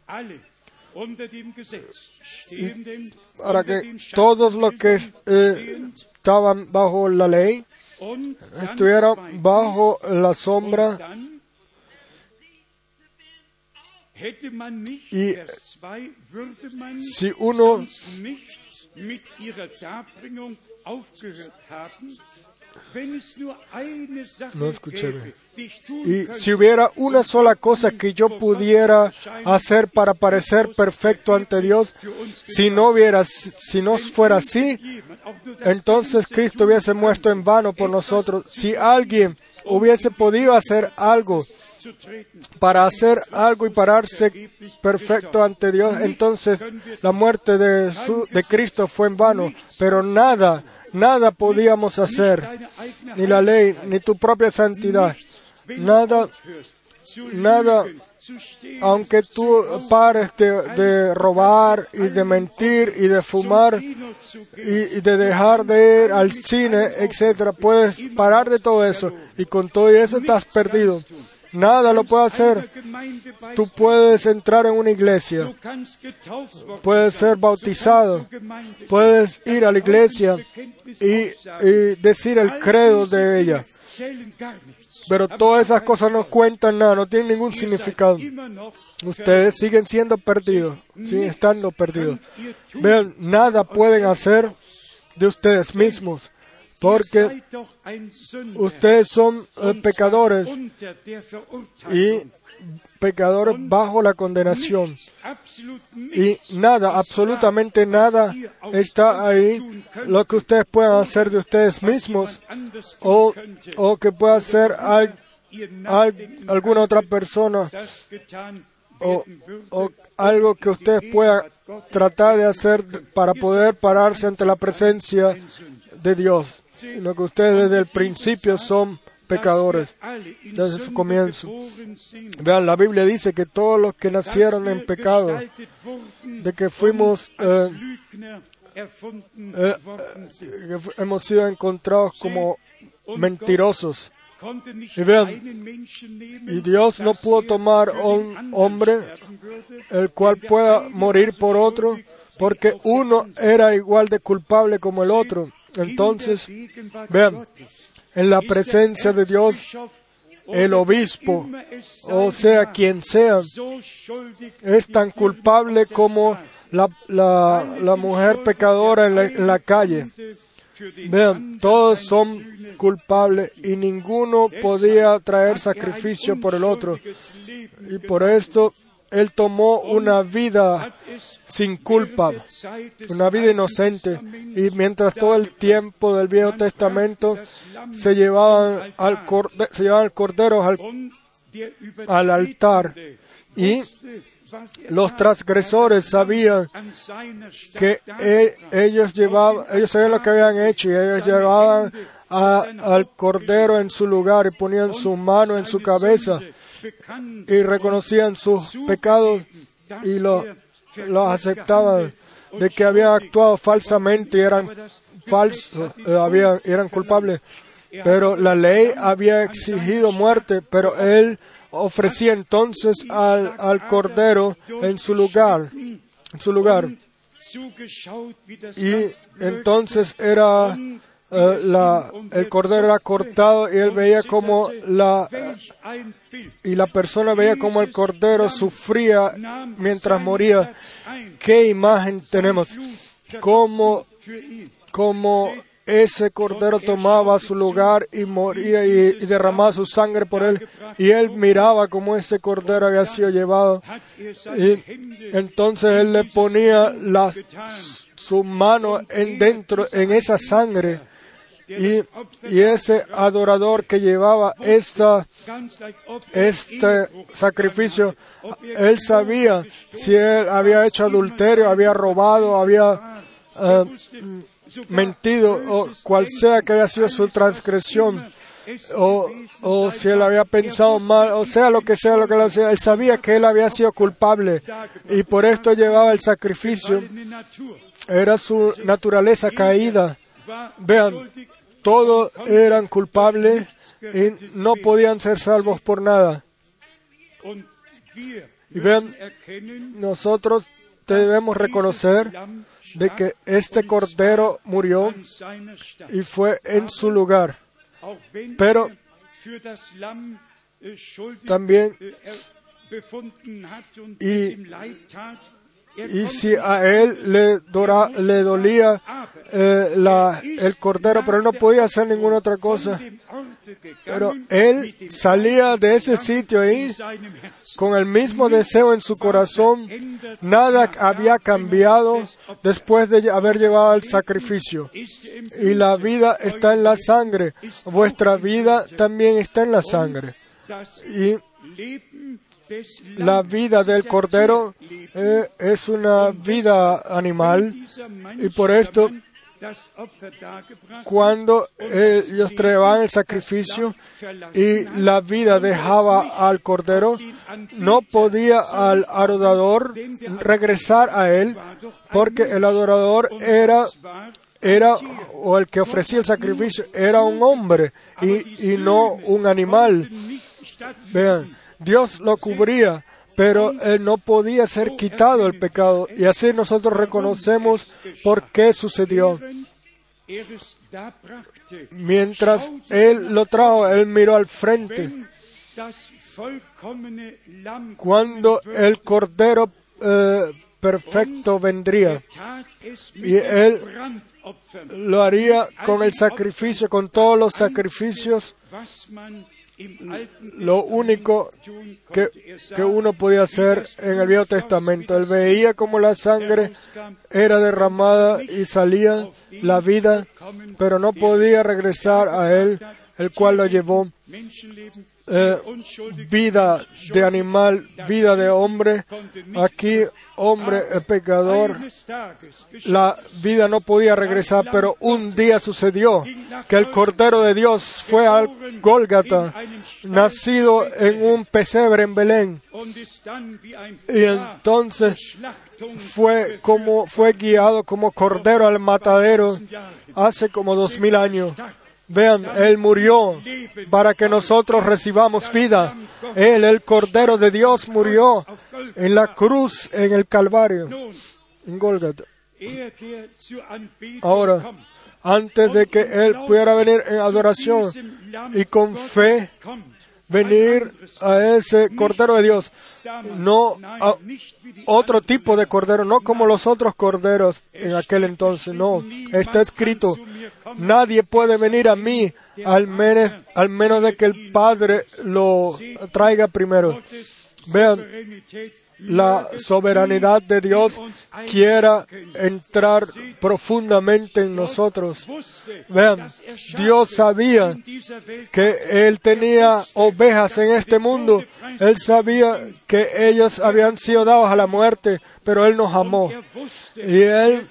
para que todos los que eh, estaban bajo la ley estuvieran bajo la sombra Y Vers 2, würde man si uno- No escuché Y si hubiera una sola cosa que yo pudiera hacer para parecer perfecto ante Dios, si no hubiera, si no fuera así, entonces Cristo hubiese muerto en vano por nosotros. Si alguien hubiese podido hacer algo para hacer algo y pararse perfecto ante Dios, entonces la muerte de, su- de Cristo fue en vano. Pero nada, nada podíamos hacer, ni la ley, ni tu propia santidad, nada, nada, aunque tú pares de, robar y de mentir y de fumar y, y de dejar de ir al cine, etcétera, puedes parar de todo eso y con todo eso estás perdido. Nada lo puede hacer. Tú puedes entrar en una iglesia, puedes ser bautizado, puedes ir a la iglesia y, y decir el credo de ella. Pero todas esas cosas no cuentan nada, no tienen ningún significado. Ustedes siguen siendo perdidos, siguen estando perdidos. Vean, nada pueden hacer de ustedes mismos. Porque ustedes son eh, pecadores y pecadores bajo la condenación. Y nada, absolutamente nada está ahí lo que ustedes puedan hacer de ustedes mismos o, o que pueda hacer al- alguna otra persona o, o algo que ustedes puedan tratar de hacer para poder pararse ante la presencia de Dios, sino que ustedes desde el principio son pecadores. desde su comienzo. Vean, la Biblia dice que todos los que nacieron en pecado, de que fuimos eh, eh, fu- hemos sido encontrados como mentirosos. Y vean, y Dios no pudo tomar un hombre el cual pueda morir por otro, porque uno era igual de culpable como el otro. Entonces, vean, en la presencia de Dios, el obispo, o sea, quien sea, es tan culpable como la, la, mujer pecadora en la, calle. Vean, todos son culpables y ninguno podía traer sacrificio por el otro. Y por esto Él tomó una vida sin culpa, una vida inocente. Y mientras todo el tiempo del Viejo Testamento se llevaban, al corde- se llevaban al al altar y los transgresores sabían que e- ellos llevaban, ellos sabían lo que habían hecho y ellos llevaban al cordero en su lugar y ponían su mano en su cabeza y reconocían sus pecados y los los aceptaban de que habían actuado falsamente y eran falsos, eh, habían, eran culpables. Pero la ley había exigido muerte, pero él ofrecía entonces al, al cordero en su lugar, en su lugar. Y entonces era eh, la, el cordero era cortado y él veía como la y la persona veía como el cordero sufría mientras moría. ¿Qué imagen tenemos? Cómo, cómo ese cordero tomaba su lugar y moría y, derramaba su sangre por él. Y él miraba cómo ese cordero había sido llevado. Y entonces él le ponía la, su mano en dentro, en esa sangre. Y, y ese adorador que llevaba esta, este sacrificio, él sabía si él había hecho adulterio, había robado, había eh, mentido, o cual sea que haya sido su transgresión, o, o si él había pensado mal, o sea lo que sea lo que él él sabía que él había sido culpable y por esto llevaba el sacrificio. Era su naturaleza caída. Vean, todos eran culpables y no podían ser salvos por nada. Y vean, nosotros debemos reconocer de que este cordero murió y fue en su lugar. Pero también y, y si a él le, dora- le dolía eh, la, el cordero, pero él no podía hacer ninguna otra cosa. Pero él salía de ese sitio ahí con el mismo deseo en su corazón. Nada había cambiado después de haber llevado el sacrificio. Y la vida está en la sangre. Vuestra vida también está en la sangre. Y la vida del cordero eh, es una vida animal y por esto cuando ellos traían el sacrificio y la vida dejaba al cordero, no podía al adorador regresar a él porque el adorador era era o el que ofrecía el sacrificio era un hombre y, y no un animal. Vean, Dios lo cubría, pero él no podía ser quitado el pecado. Y así nosotros reconocemos por qué sucedió. Mientras él lo trajo, él miró al frente. Cuando el cordero eh, perfecto vendría. Y él lo haría con el sacrificio, con todos los sacrificios. Lo único que, que uno podía hacer en el Viejo Testamento. Él veía como la sangre era derramada y salía la vida, pero no podía regresar a él, el cual lo llevó eh, vida de animal, vida de hombre. Aquí, hombre pecador, la vida no podía regresar, pero un día sucedió que el Cordero de Dios fue al Gólgata, nacido en un pesebre en Belén, y entonces fue como fue guiado como cordero al matadero hace como dos mil años. Vean, Él murió para que nosotros recibamos vida. Él, el Cordero de Dios, murió en la cruz, en el Calvario, en Anbetung Ahora, antes de que Él pudiera venir en adoración y con fe venir a ese Cordero de Dios, no a otro tipo de cordero, no como los otros corderos en aquel entonces, no. Está escrito, nadie puede venir a mí al menos, al menos de que el Padre lo traiga primero. Vean, la soberanidad de Dios quiera entrar profundamente en nosotros. Vean, Dios sabía que Él tenía ovejas en este mundo. Él sabía que ellos habían sido dados a la muerte, pero Él nos amó. Y Él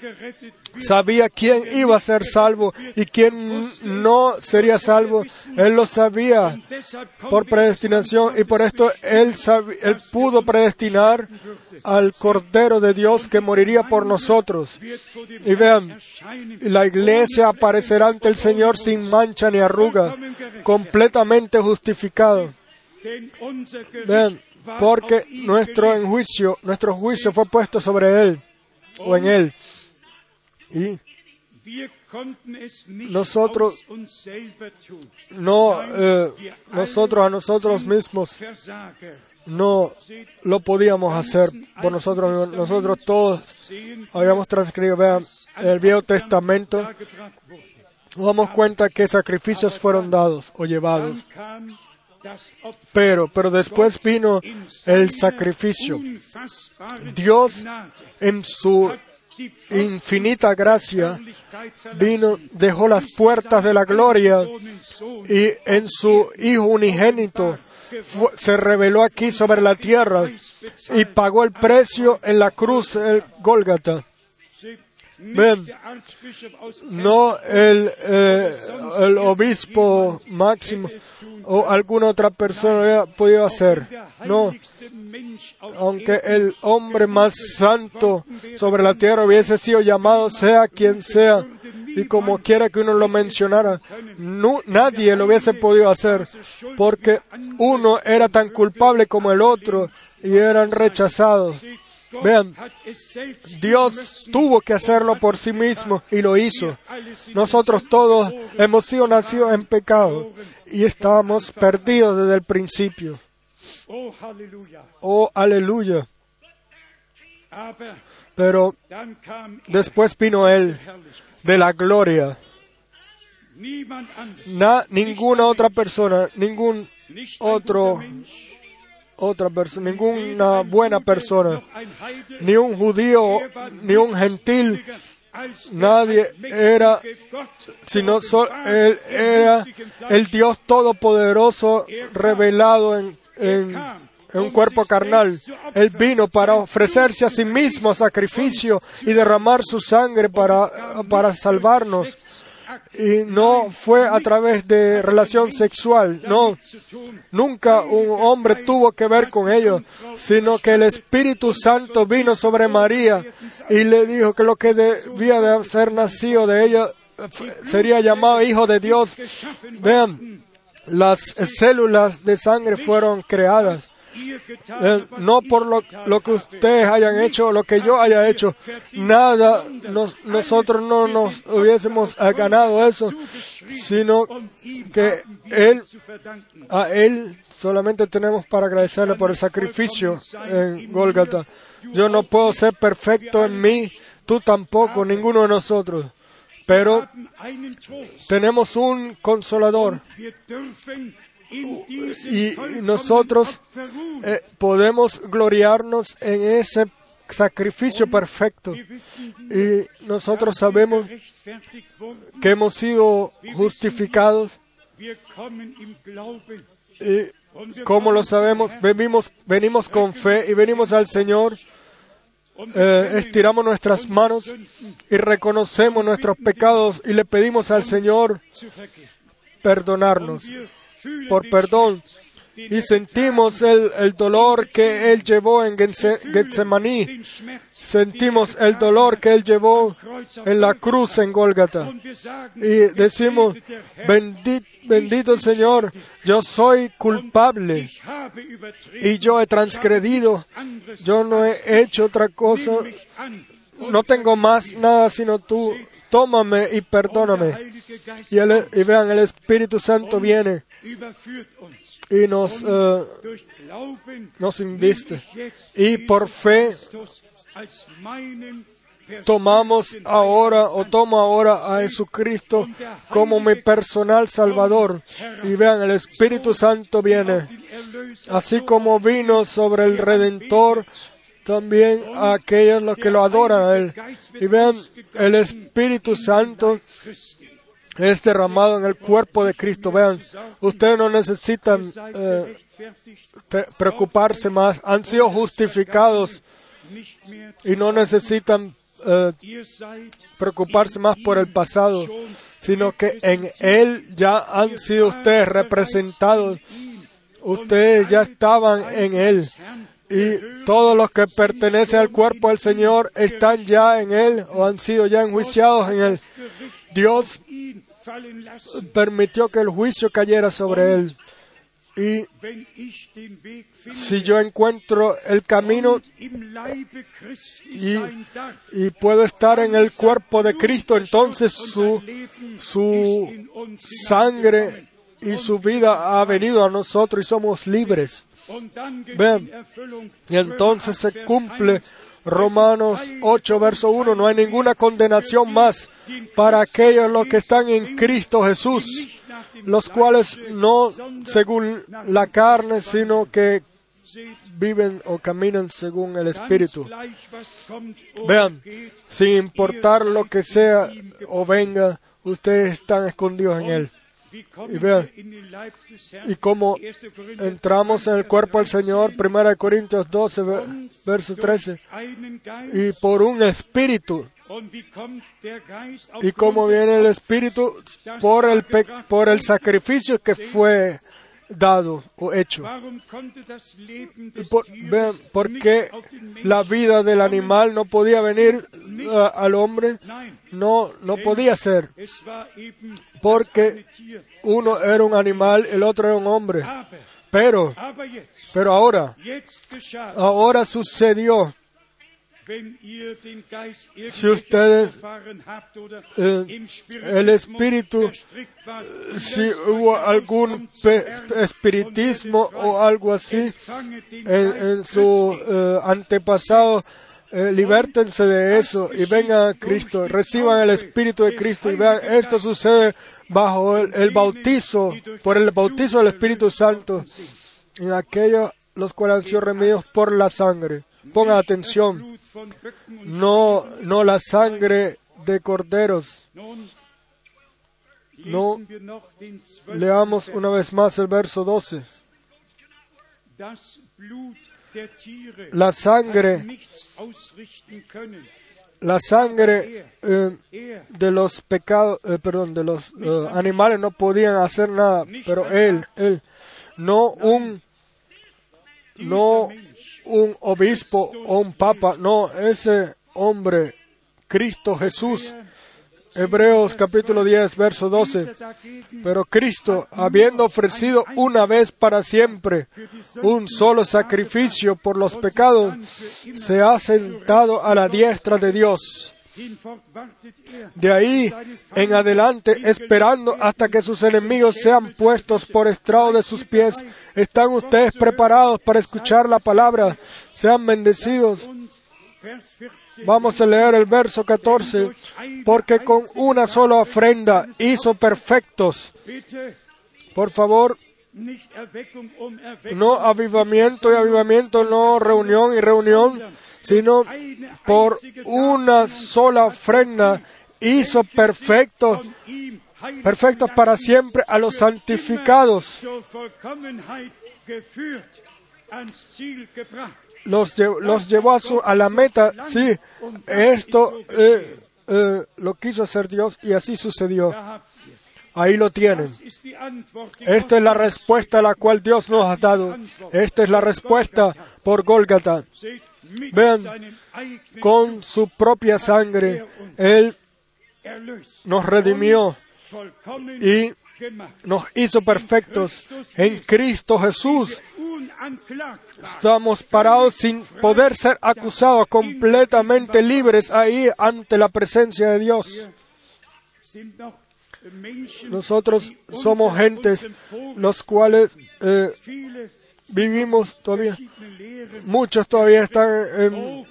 sabía quién iba a ser salvo y quién no sería salvo. Él lo sabía por predestinación y por esto él, pudo predestinar al Cordero de Dios que moriría por nosotros. Y vean, la iglesia aparecerá ante el Señor sin mancha ni arruga, completamente justificado. Vean, porque nuestro enjuicio, nuestro juicio fue puesto sobre él o en él. Y nosotros no eh, nosotros a nosotros mismos no lo podíamos hacer por nosotros. Nosotros todos habíamos transcrito, vean, el Viejo Testamento, nos damos cuenta que sacrificios fueron dados o llevados. Pero, pero después vino el sacrificio. Dios, en su infinita gracia, vino, dejó las puertas de la gloria y en su Hijo unigénito se reveló aquí sobre la tierra y pagó el precio en la cruz, el Gólgata. No el, eh, el obispo máximo o alguna otra persona había podido hacer. No, aunque el hombre más santo sobre la tierra hubiese sido llamado, sea quien sea, y como quiera que uno lo mencionara, no, nadie lo hubiese podido hacer, porque uno era tan culpable como el otro y eran rechazados. Vean, Dios tuvo que hacerlo por sí mismo y lo hizo. Nosotros todos hemos sido nacidos en pecado y estábamos perdidos desde el principio. Oh. Oh, aleluya. Pero er, después vino Él de la gloria. Na, ninguna otra persona, ningún otro, otra persona, ninguna buena persona, ni un judío, ni un gentil, nadie era, sino Él era el Dios todopoderoso revelado en, en, en un cuerpo carnal. Él vino para ofrecerse a sí mismo sacrificio y derramar su sangre para, para salvarnos. Y no fue a través de relación sexual, no. Nunca un hombre tuvo que ver con ello, sino que el Espíritu Santo vino sobre María y le dijo que lo que debía de ser nacido de ella sería llamado Hijo de Dios. Vean, las células de sangre fueron creadas. Eh, no por lo, lo que ustedes hayan hecho, lo que yo haya hecho, nada, nos- nosotros no nos hubiésemos ganado eso, sino que Él a Él solamente tenemos para agradecerle por el sacrificio en Gólgata. Yo no puedo ser perfecto en mí, tú tampoco, ninguno de nosotros. Pero tenemos un consolador Y nosotros eh, podemos gloriarnos en ese sacrificio perfecto. Y nosotros sabemos que hemos sido justificados. y como lo sabemos, venimos, venimos con fe y venimos al Señor, eh, estiramos nuestras manos y reconocemos nuestros pecados y le pedimos al Señor perdonarnos por perdón. Y sentimos el, el dolor que Él llevó en Getse- Getsemaní, sentimos el dolor que Él llevó en la cruz en Gólgata. Y decimos, gesegnet der Herr, "Bendi- bendito Señor, yo soy culpable. Y yo he transgredido, yo no he hecho otra cosa, no tengo más nada sino tú, tómame y perdóname. Y, vean, el Espíritu Santo viene. Y nos, eh, nos inviste. Y por fe tomamos ahora o tomo ahora a Jesucristo como mi personal Salvador. Y vean, el Espíritu Santo viene. Así como vino sobre el Redentor, también a aquellos los que lo adoran a Él. Y vean, el Espíritu Santo. Es derramado en el cuerpo de Cristo. Vean, ustedes no necesitan eh, preocuparse más. Han sido justificados y no necesitan eh, preocuparse más por el pasado, sino que en Él ya han sido ustedes representados. Ustedes ya estaban en Él. Y todos los que pertenecen al cuerpo del Señor están ya en Él o han sido ya enjuiciados en Él. Dios permitió que el juicio cayera sobre Él. Y si yo encuentro el camino y, y puedo estar en el cuerpo de Cristo, entonces su, su sangre y su vida ha venido a nosotros y somos libres. Erfüllung Y entonces se 8, Vers cumple 1, Romanos 8, verso 1. No hay ninguna condenación más para aquellos los que están en Cristo Jesús, los cuales no según la carne, sino que viven o caminan según el Espíritu. Vean, sin importar lo que sea o venga, ustedes están escondidos en Él. Kommen vean? Y como 1. Korinther entramos en el cuerpo del Señor, 1 Corintios 12, ve- verso 13, einen Geist y por un espíritu. Y cómo viene el espíritu por el, por el sacrificio que fue dado o hecho. Por, Tieres vean, ¿por nicht qué auf den Menschen la vida del animal no podía venir uh, al hombre? No, no podía ser, porque uno era un animal, el otro era un hombre. Pero, pero ahora, ahora sucedió, si irgendwie ustedes erfahren habt oder eh, im el Espíritu, si hubo algún espiritismo o algo así en, su eh, antepasado, eh, libértense de eso y vengan a Cristo, reciban el Espíritu de Cristo y vean, esto sucede bajo el, el bautizo, por el bautizo del Espíritu Santo, en aquellos los cuales han sido remidos por la sangre. Pongan atención, no, no la sangre de corderos. No. Leamos una vez más el verso 12. Das Blut der Tiere La sangre, la sangre eh, de los pecados, eh, perdón, de los eh, animales no podían hacer nada, pero él, él, no un, no un obispo o un papa, no, ese hombre, Cristo Jesús, Hebreos capítulo 10, verso 12. dagegen Pero Cristo, habiendo ofrecido una vez para siempre un solo sacrificio por los pecados, se ha sentado a la diestra de Dios. De ahí en adelante, esperando hasta que sus enemigos sean puestos por estrado de sus pies, están ustedes preparados para escuchar la palabra. Sean bendecidos. uns Vers 14. Vamos a leer el verso 14. Porque con una sola ofrenda hizo perfectos. Por favor, no avivamiento y avivamiento, no reunión y reunión, sino por una sola ofrenda hizo perfectos, heilig perfectos para siempre a los santificados. Los, lle- los llevó a, su, a la meta. Sí, esto eh, eh, lo quiso hacer Dios y así sucedió. Ahí lo tienen. Esta es la respuesta a la cual Dios nos ha dado. Esta es la respuesta por Gólgata. Vean, Con su propia sangre, Él nos redimió y nos hizo perfectos. En Cristo Jesús estamos parados sin poder ser acusados, completamente libres ahí ante la presencia de Dios. Nosotros somos gentes los cuales eh, vivimos todavía. Muchos todavía están en-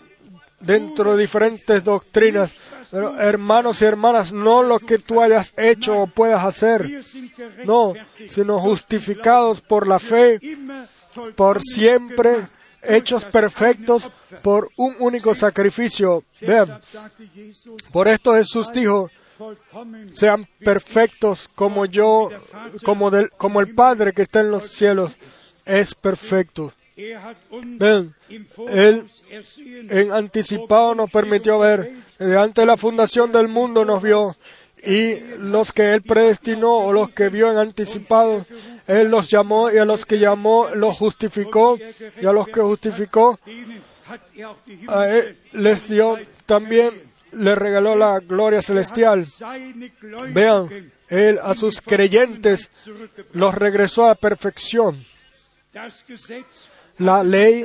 dentro de diferentes doctrinas. Pero hermanos y hermanas, no lo que tú hayas hecho o puedas hacer, no, sino justificados por la fe, por siempre, hechos perfectos por un único sacrificio. Vean, por esto Jesús dijo, sean perfectos como yo, como, del, como el Padre que está en los cielos es perfecto. Er Ven, Él en anticipado nos permitió ver, antes de la fundación del mundo nos vio, y los que Él predestinó o los que vio en anticipado, Él los llamó y a los que llamó los justificó y a los que justificó, a Él les dio también, le regaló la gloria celestial. Vean, Él a sus creyentes los regresó a perfección. La ley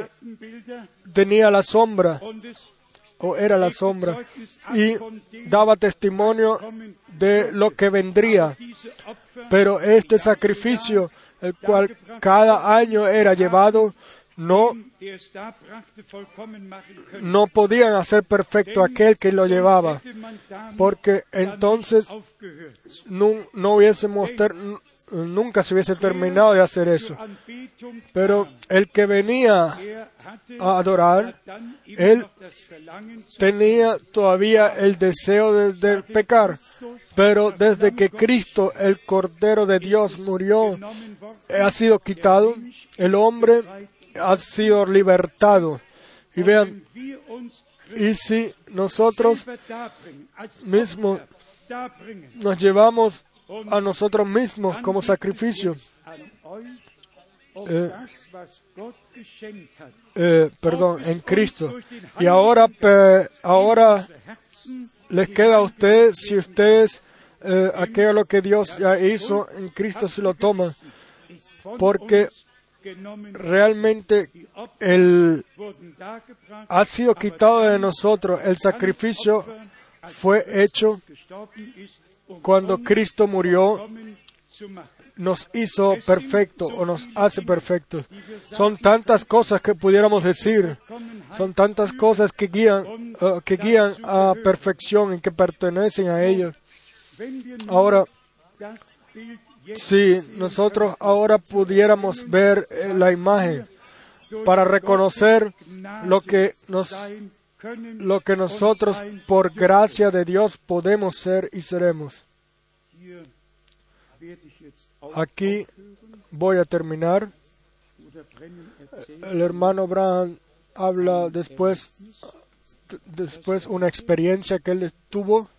tenía la sombra, o era la sombra, y daba testimonio de lo que vendría. Pero este sacrificio, el cual cada año era llevado, no, no podían hacer perfecto aquel que lo llevaba, porque entonces no, no hubiésemos ter- nunca se hubiese terminado de hacer eso. Pero el que venía a adorar, él tenía todavía el deseo de, de pecar, pero desde que Cristo, el Cordero de Dios, murió, ha sido quitado, el hombre ha sido libertado. Y vean, y si nosotros mismos nos llevamos a nosotros mismos como sacrificio, Eh, eh, perdón, en Cristo. Y ahora, pe- ahora les queda a ustedes si ustedes eh, aquello lo que Dios ya hizo en Cristo se lo toman, porque realmente el ha sido quitado de nosotros, el sacrificio fue hecho cuando Cristo murió, nos hizo perfecto o nos hace perfectos. Son tantas cosas que pudiéramos decir, son tantas cosas que guían, eh, que guían a perfección y que pertenecen a ellos. Ahora, si nosotros ahora pudiéramos ver eh, la imagen para reconocer lo que nos lo que nosotros por gracia de Dios podemos ser y seremos. Aquí voy a terminar. El hermano Brand habla después después una experiencia que él tuvo.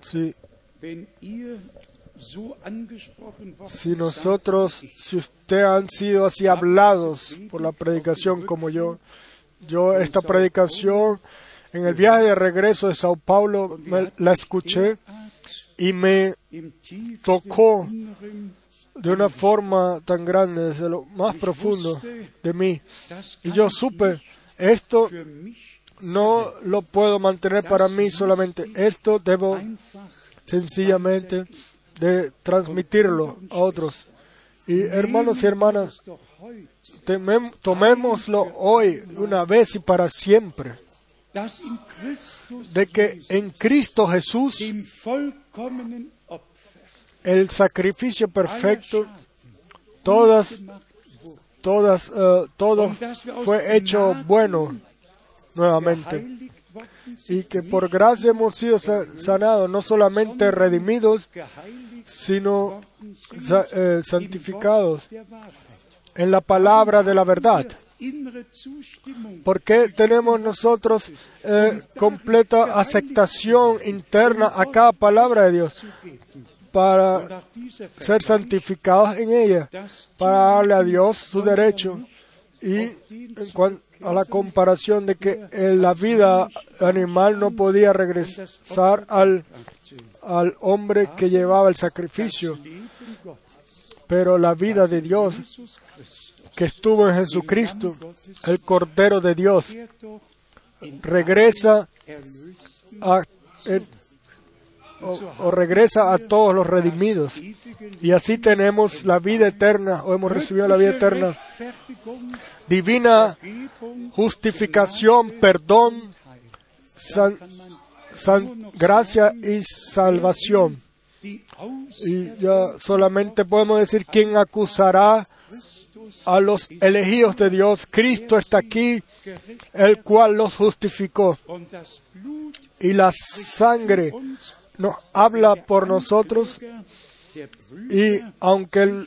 Sí, si nosotros, si usted han sido así hablados por la predicación como yo, yo esta predicación en el viaje de regreso de Sao Paulo me- la escuché y me tocó de una forma tan grande, desde lo más profundo de mí. Y yo supe, esto no lo puedo mantener para mí solamente, esto debo sencillamente de transmitirlo a otros. Y hermanos y hermanas, tomémoslo hoy, una vez y para siempre, de que en Cristo Jesús el sacrificio perfecto, todas, todas, eh, todo fue hecho bueno nuevamente. Y que por gracia hemos sido sa- sanados, no solamente redimidos, sino eh, santificados en la palabra de la verdad. Innere Zustimmung ¿Por qué tenemos nosotros eh, completa aceptación interna a cada palabra de Dios? Para ser santificados en ella, para darle a Dios su derecho. Y en cuanto a la comparación de que eh, la vida animal no podía regresar al, al hombre que llevaba el sacrificio, pero la vida de Dios que estuvo en Jesucristo, el Cordero de Dios, regresa a, o, o regresa a todos los redimidos. Y así tenemos la vida eterna, o hemos recibido la vida eterna, divina justificación, perdón, san- san- gracia y salvación. Y ya solamente podemos decir quién acusará a los elegidos de Dios. Cristo está aquí, el cual los justificó. Y la sangre nos habla por nosotros. Y aunque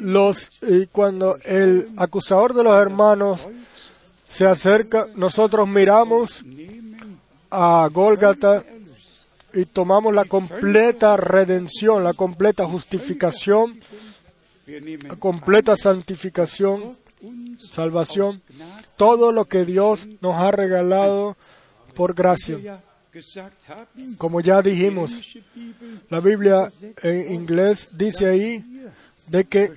los y cuando el acusador de los hermanos se acerca, nosotros miramos a Gólgata y tomamos la completa redención, la completa justificación, la completa santificación, salvación, todo lo que Dios nos ha regalado por gracia. Como ya dijimos, la Biblia en inglés dice ahí de que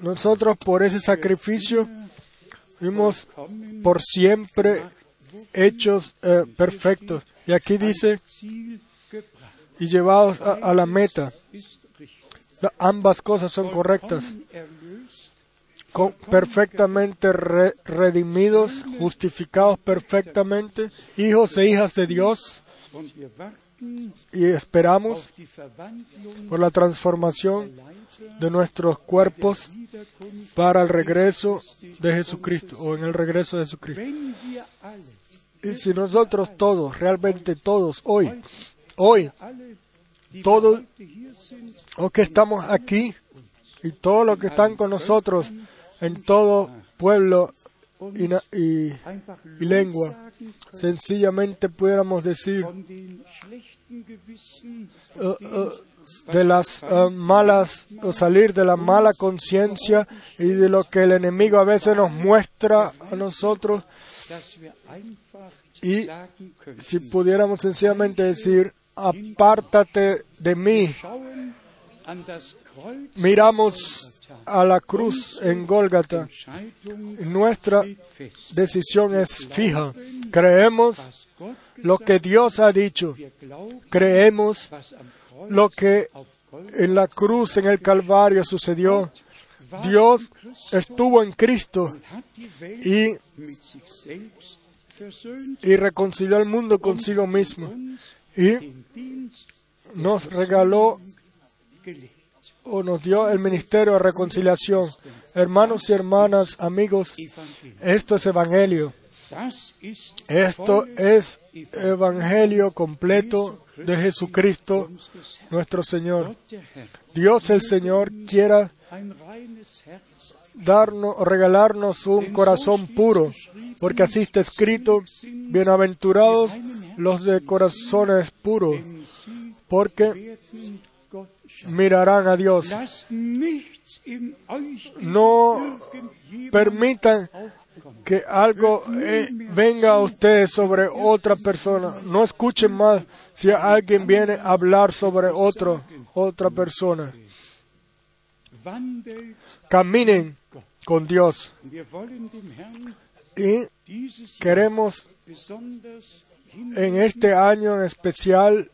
nosotros por ese sacrificio fuimos por siempre hechos eh, perfectos. Y aquí dice, y llevados a, la meta. Ambas cosas son correctas. Perfectamente re- redimidos, justificados perfectamente, hijos e hijas de Dios, y esperamos por la transformación de nuestros cuerpos para el regreso de Jesucristo, o en el regreso de Jesucristo. Si nosotros todos, realmente todos, hoy, hoy, alle, die Todo- wir heute hier sind, los que estamos aquí y todos los que están con nosotros en todo pueblo y, lengua, sencillamente pudiéramos decir eh, eh, de las eh, malas, o salir de la mala conciencia y de lo que el enemigo a veces nos muestra a nosotros, Y si pudiéramos sencillamente decir, apártate de mí, miramos a la cruz en Gólgata, nuestra decisión es fija. Creemos lo que Dios ha dicho. Creemos lo que en la cruz, en el Calvario sucedió. Dios estuvo en Cristo y, y reconcilió al mundo consigo mismo y nos regaló o nos dio el ministerio de reconciliación. Hermanos y hermanas, amigos, esto es evangelio. Esto es evangelio completo de Jesucristo, nuestro Señor. Dios el Señor quiera darnos regalarnos un corazón puro, porque así está escrito, bienaventurados los de corazones puros, porque mirarán a Dios. No permitan que algo eh, venga a ustedes sobre otra persona. No escuchen más si alguien viene a hablar sobre otro, otra persona. Caminen con Dios. Y queremos en este año en especial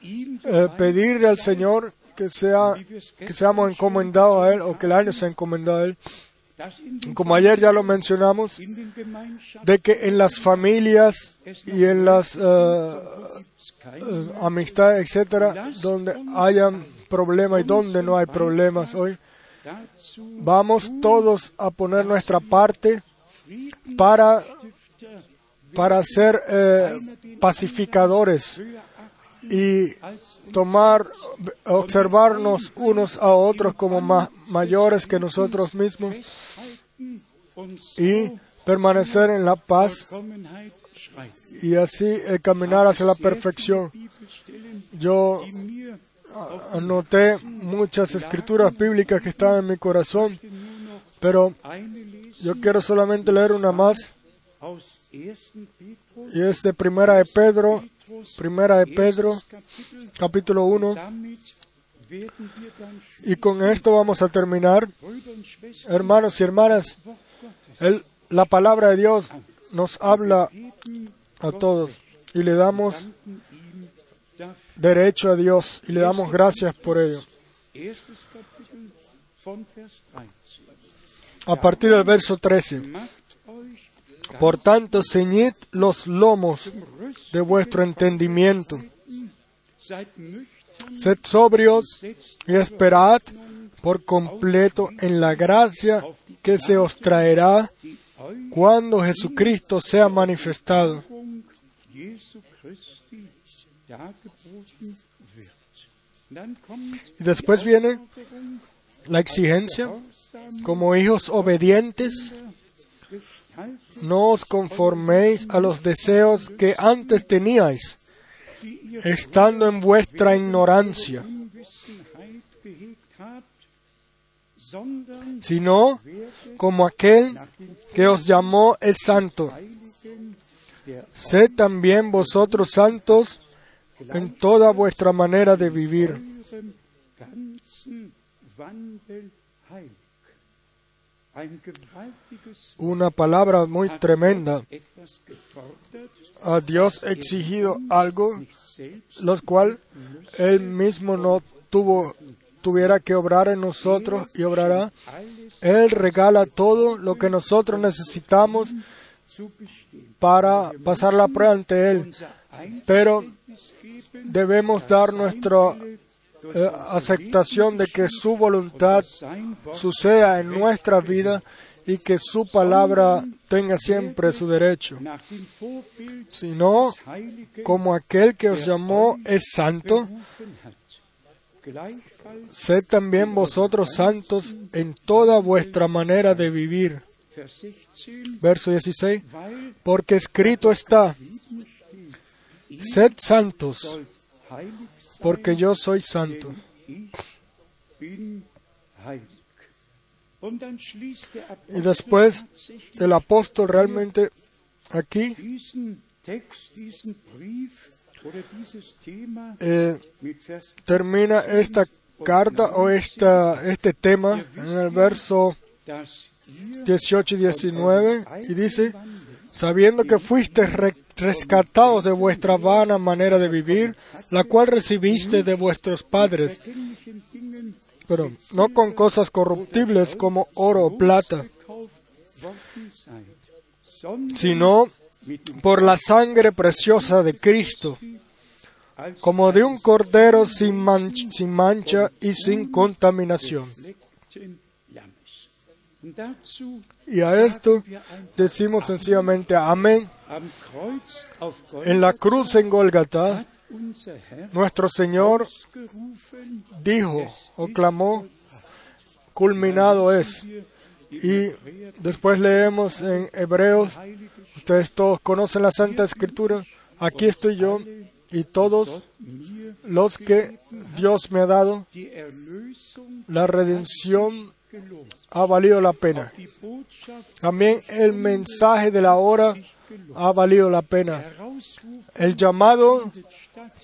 eh, pedirle al Señor que, sea, que seamos encomendados a Él o que el año sea encomendado a Él. Como ayer ya lo mencionamos, de que en las familias y en las eh, eh, amistades, etcétera, donde hayan problemas y donde no hay problemas hoy, vamos todos a poner nuestra parte para, para ser eh, pacificadores y tomar, observarnos unos a otros como más mayores que nosotros mismos y permanecer en la paz y así eh, caminar hacia la perfección. Yo anoté muchas escrituras bíblicas que estaban en mi corazón, pero yo quiero solamente leer una más y es de Primera de Pedro, Primera de Pedro, capítulo 1. Y con esto vamos a terminar. Hermanos y hermanas, la palabra de Dios nos habla a todos y le damos derecho a Dios y le damos gracias por ello. A partir del verso 13. Por tanto, ceñid los lomos de vuestro entendimiento. Sed sobrios y esperad por completo en la gracia que se os traerá cuando Jesucristo sea manifestado. Y después viene la exigencia, como hijos obedientes, no os conforméis a los deseos que antes teníais, estando en vuestra ignorancia, sino como aquel que os llamó es santo. Sed también vosotros santos en toda vuestra manera de vivir. Una palabra muy tremenda. A Dios exigido algo, lo cual Él mismo no tuvo, tuviera que obrar en nosotros y obrará. Él regala todo lo que nosotros necesitamos para pasar la prueba ante Él. Pero debemos dar nuestra eh, aceptación de que su voluntad suceda en nuestra vida y que su palabra tenga siempre su derecho, sino como aquel que os llamó es santo, sed también vosotros santos en toda vuestra manera de vivir. Verso 16, porque escrito está, sed santos, porque yo soy santo. Y después el apóstol realmente aquí eh, termina esta carta o esta, este tema en el verso 18 y 19 y dice, sabiendo que fuiste rescatados de vuestra vana manera de vivir, la cual recibiste de vuestros padres, pero no con cosas corruptibles como oro o plata, sino por la sangre preciosa de Cristo, como de un cordero sin, sin mancha y sin contaminación. Y a esto decimos sencillamente amén. En la cruz en Golgata, nuestro Señor dijo o clamó, culminado es. Y después leemos en Hebreos, ustedes todos conocen la Santa Escritura, aquí estoy yo y todos los que Dios me ha dado, la redención ha valido la pena. También el mensaje de la hora ha valido la pena. El llamado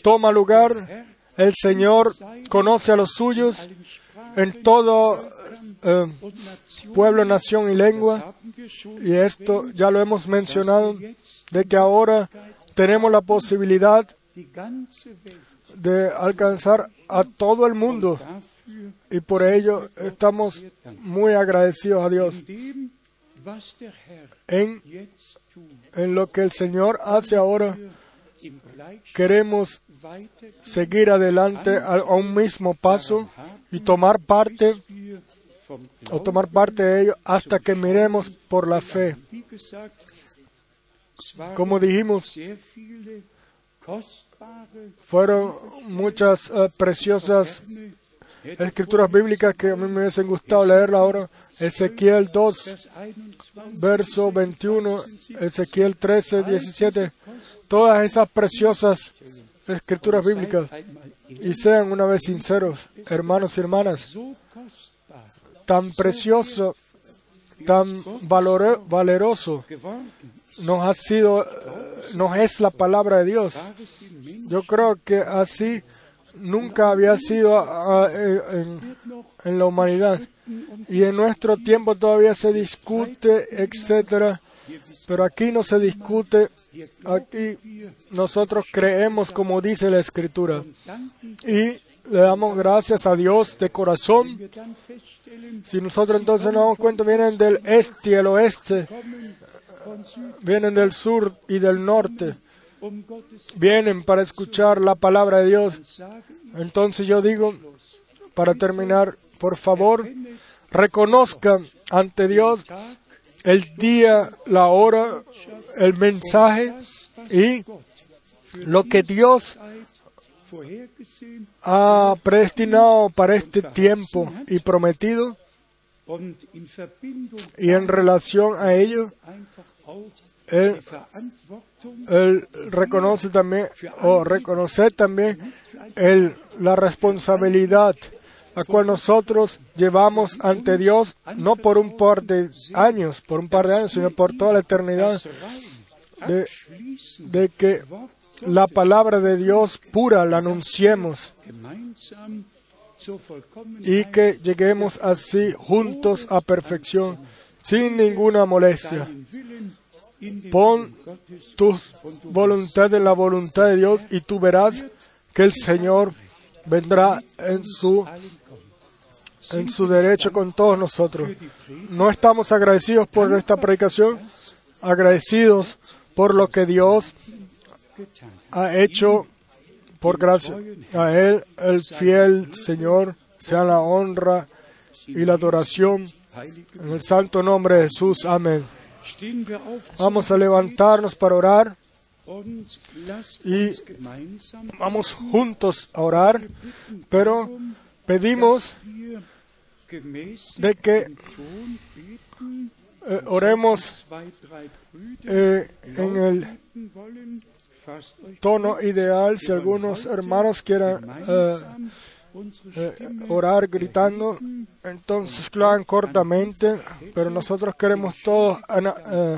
toma lugar. El Señor conoce a los suyos en todo eh, pueblo, nación y lengua. Y esto ya lo hemos mencionado, de que ahora tenemos la posibilidad de alcanzar a todo el mundo y por ello estamos muy agradecidos a Dios en, lo que el Señor hace ahora. Queremos seguir adelante a, un mismo paso y tomar parte o tomar parte de ello hasta que miremos por la fe. Como dijimos, fueron muchas eh, preciosas escrituras bíblicas que a mí me hubiesen gustado leerla ahora. Ezequiel 2, das 21 verso 21, Ezequiel 13, 17. Todas esas preciosas escrituras bíblicas. Y sean una vez sinceros, hermanos y hermanas, tan precioso, tan valore- valeroso nos ha sido, nos es la palabra de Dios. Yo creo que así nunca había sido ah, eh, en, la humanidad. Y en nuestro tiempo todavía se discute, etcétera. Pero aquí no se discute. Aquí nosotros creemos como dice la Escritura. Y le damos gracias a Dios de corazón. Si nosotros entonces nos damos cuenta, vienen del este y el oeste, vienen del sur y del norte, vienen para escuchar la palabra de Dios. Entonces yo digo, para terminar, por favor, reconozcan ante Dios el día, la hora, el mensaje y lo que Dios ha predestinado para este tiempo y prometido. Y en relación a ello, él reconoce también, o reconocer también, el, la responsabilidad la cual nosotros llevamos ante Dios, no por un par de años, por un par de años, sino por toda la eternidad, de, de que la palabra de Dios pura la anunciemos y que lleguemos así juntos a perfección, sin ninguna molestia. Pon tu voluntad en la voluntad de Dios y tú verás que el Señor vendrá en su, en su derecho con todos nosotros. No estamos agradecidos por esta predicación, agradecidos por lo que Dios ha hecho por gracia. A Él, el fiel Señor, sea la honra y la adoración en el santo nombre de Jesús. Amén. Vamos a levantarnos para orar y vamos juntos a orar, pero pedimos de que eh, oremos eh, en el tono ideal. Si algunos hermanos quieran eh, eh, orar gritando, entonces hagan cortamente, pero nosotros queremos todos eh,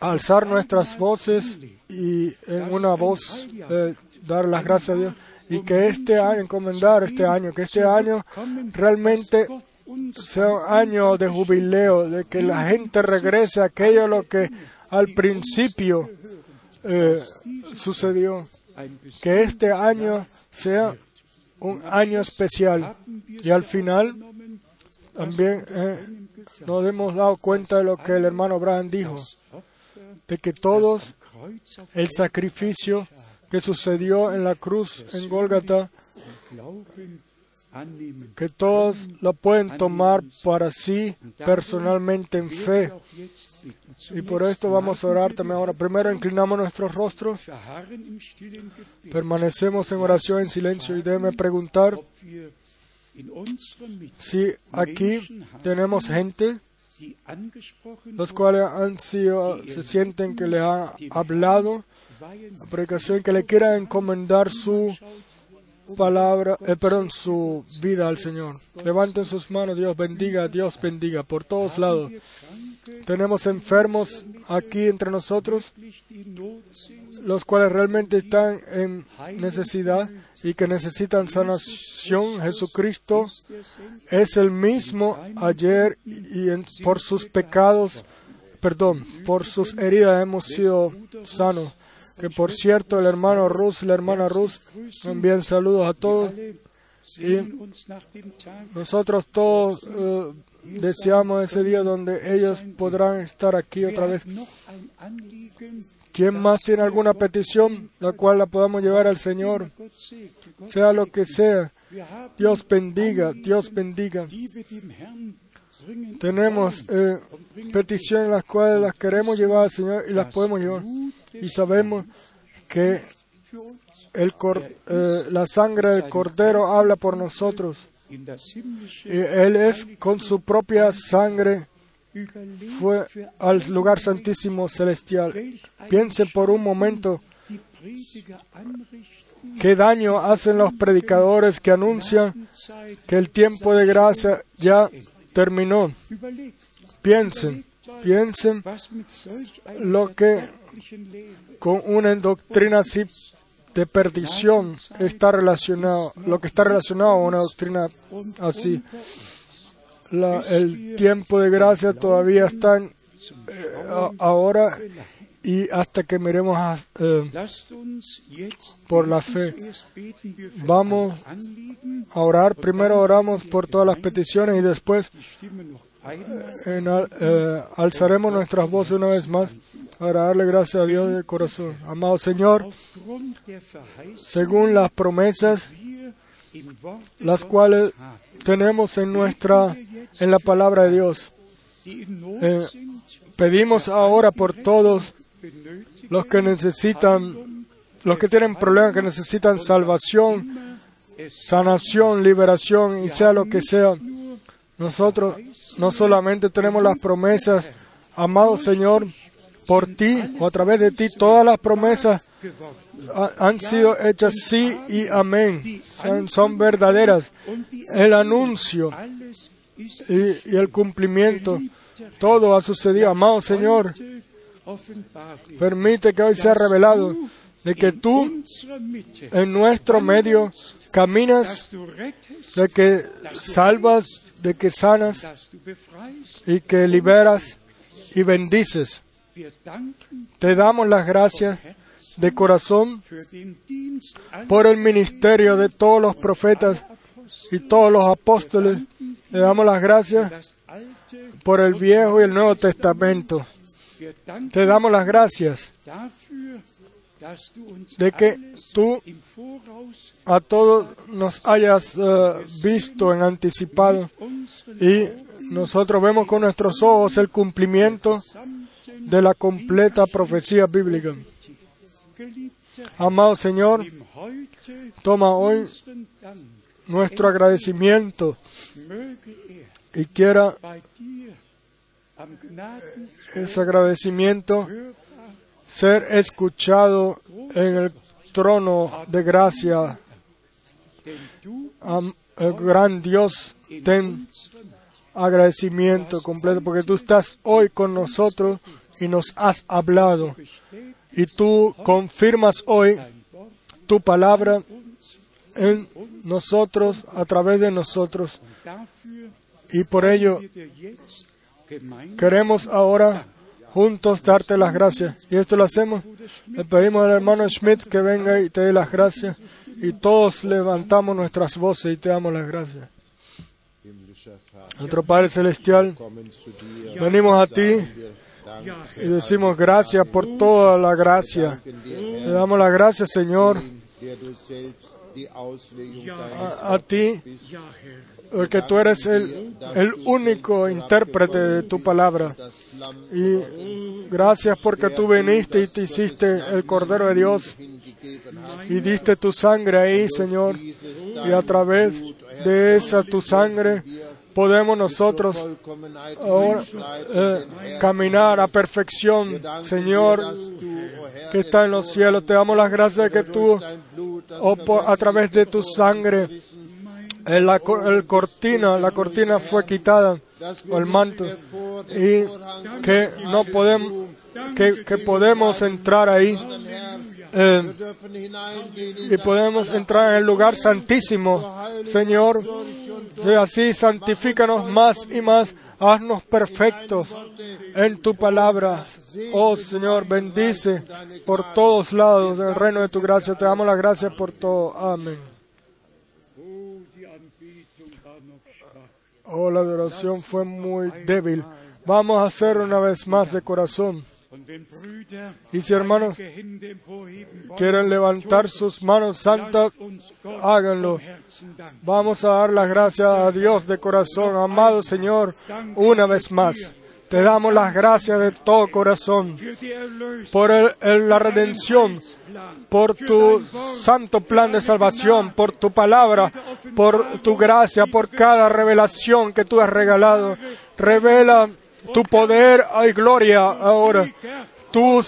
alzar nuestras voces y en una voz eh, dar las gracias a Dios y que este año, encomendar este año, que este año realmente sea un año de jubileo, de que la gente regrese a aquello lo que al principio sucedió, que este año sea un año especial y al final también eh, nos hemos dado cuenta de lo que el hermano Abraham dijo, de que todos el sacrificio que sucedió en la cruz en Gólgata. Que todos lo pueden tomar para sí personalmente en fe. Y por esto vamos a orar también ahora. Primero inclinamos nuestros rostros, permanecemos en oración en silencio y déjeme preguntar si aquí tenemos gente los cuales han sido, se sienten que le ha hablado la predicación, que le quieran encomendar su palabra, eh, perdón, su vida al Señor. Levanten sus manos, Dios bendiga, Dios bendiga, por todos lados. Tenemos enfermos aquí entre nosotros, los cuales realmente están en necesidad y que necesitan sanación. Jesucristo es el mismo ayer y por sus pecados, perdón, por sus heridas hemos sido sanos. Que por cierto el hermano Rus y la hermana Rus envían saludos a todos. Y nosotros todos eh, deseamos ese día donde ellos podrán estar aquí otra vez. ¿Quién más tiene alguna petición la cual la podamos llevar al Señor? Sea lo que sea. Dios bendiga, Dios bendiga. Tenemos eh, peticiones las cuales las queremos llevar al Señor y las podemos llevar. Y sabemos que el eh, la sangre del Cordero habla por nosotros. Y Él es con su propia sangre fue al lugar santísimo celestial. Piensen por un momento qué daño hacen los predicadores que anuncian que el tiempo de gracia ya terminó. Piensen, piensen lo que con una doctrina así de perdición está relacionado, lo que está relacionado a una doctrina así. El tiempo de gracia todavía está eh, ahora y hasta que miremos eh, por la fe. Vamos a orar. Primero oramos por todas las peticiones y después eh, alzaremos nuestras voces una vez más para darle gracias a Dios de corazón. Amado Señor, según las promesas las cuales tenemos en nuestra en la palabra de Dios. Eh, pedimos ahora por todos los que necesitan, los que tienen problemas, que necesitan salvación, sanación, liberación y sea lo que sea. Nosotros no solamente tenemos las promesas, amado Señor, por ti o a través de ti, todas las promesas ha- han sido hechas sí y amén. Son, verdaderas. El anuncio y el cumplimiento, todo ha sucedido. Amado Señor, permite que hoy sea revelado de que tú en nuestro medio caminas, de que salvas, de que sanas y que liberas y bendices. Te damos las gracias de corazón por el ministerio de todos los profetas y todos los apóstoles. Le damos las gracias por el Viejo y el Nuevo Testamento. Te damos las gracias de que tú a todos nos hayas eh, visto en anticipado y nosotros vemos con nuestros ojos el cumplimiento de la completa profecía bíblica. Amado Señor, toma hoy nuestro agradecimiento y quiera ese agradecimiento ser escuchado en el trono de gracia. El gran Dios, ten agradecimiento completo porque tú estás hoy con nosotros y nos has hablado. Y tú confirmas hoy tu palabra en nosotros, a través de nosotros. Y por ello queremos ahora juntos darte las gracias. Y esto lo hacemos. Le pedimos al hermano Schmidt que venga y te dé las gracias. Y todos levantamos nuestras voces y te damos las gracias. Nuestro Padre Celestial, venimos a ti y decimos gracias por toda la gracia. Le damos las gracias, Señor, a, ti, porque tú eres el, el único intérprete de tu palabra. Y gracias porque tú viniste y te hiciste el Cordero de Dios y diste tu sangre ahí, Señor. Y a través de esa tu sangre podemos nosotros eh, caminar a perfección, Señor, que está en los cielos. Te damos las gracias de que tú, o por- a través de tu sangre, el, la, cortina, la cortina fue quitada, o el manto, y que no podemos, que, que podemos entrar ahí. eh, y podemos entrar en el lugar santísimo, Señor. Sí, así santifícanos más y más Haznos perfectos en tu palabra. Oh Señor, bendice por todos lados el reino de tu gracia. Te damos las gracias por todo. Amén. Oh. Oh, la adoración fue muy débil. Vamos a hacer una vez más de corazón. Y si hermanos quieren levantar sus manos santas, háganlo. Vamos a dar las gracias a Dios de corazón. Amado Señor, una vez más, te damos las gracias de todo corazón por la redención, por tu santo plan de salvación, por tu palabra, por tu gracia, por cada revelación que tú has regalado. Revela tu poder y gloria ahora. Tu,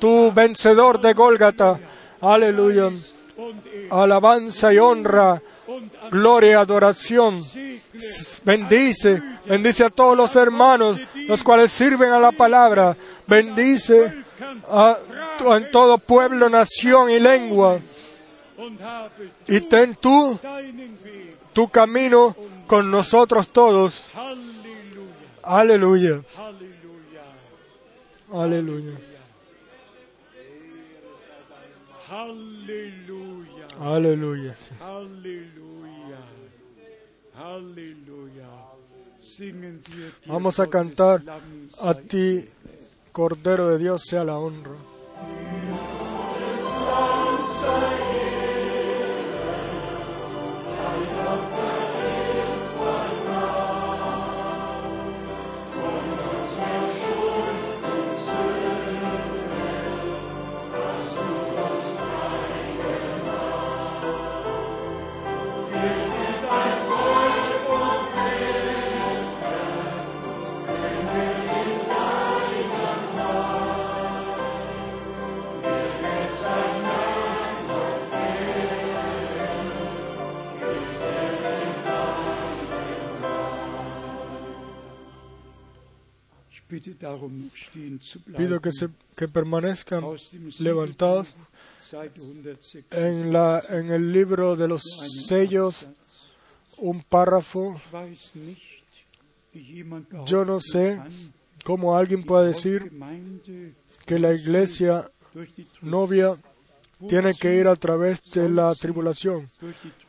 tu vencedor de Gólgata. Aleluya. Alabanza y honra, gloria adoración. Bendice, bendice a todos los hermanos, los cuales sirven a la palabra. Bendice a, todo pueblo, nación y lengua. Y ten tú tu camino con nosotros todos. Aleluya, aleluya, aleluya. Singen wir dir Vamos a cantar a ti, Cordero de Dios, sea la honra. Pido que, se, que permanezcan levantados Seite 106. en, la, en el libro de los sellos un párrafo. Yo no sé cómo alguien puede decir que la iglesia novia tiene que ir a través de la tribulación.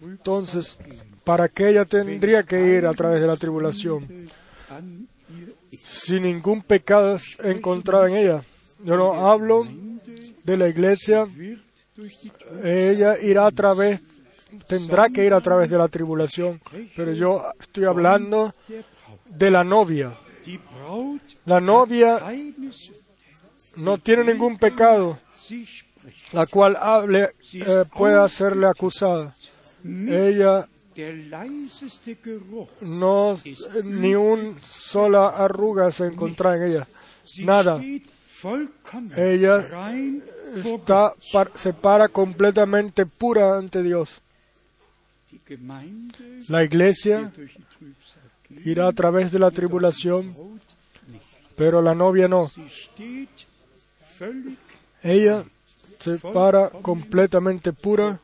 Entonces, ¿para qué ella tendría que ir a través de la tribulación? An ihr ist. Si ningún pecado encontrado en ella. Yo no hablo de la iglesia, ella irá a través, tendrá que ir a través de la tribulación. Pero yo estoy hablando de la novia. La novia no tiene ningún pecado, la cual hable, eh, pueda hacerle acusada. Ella. No, ni un sola arruga se encuentra en ella. Nada. Ella Está, se para completamente pura ante Dios. La iglesia irá a través de la tribulación, pero la novia no. Ella se para completamente pura,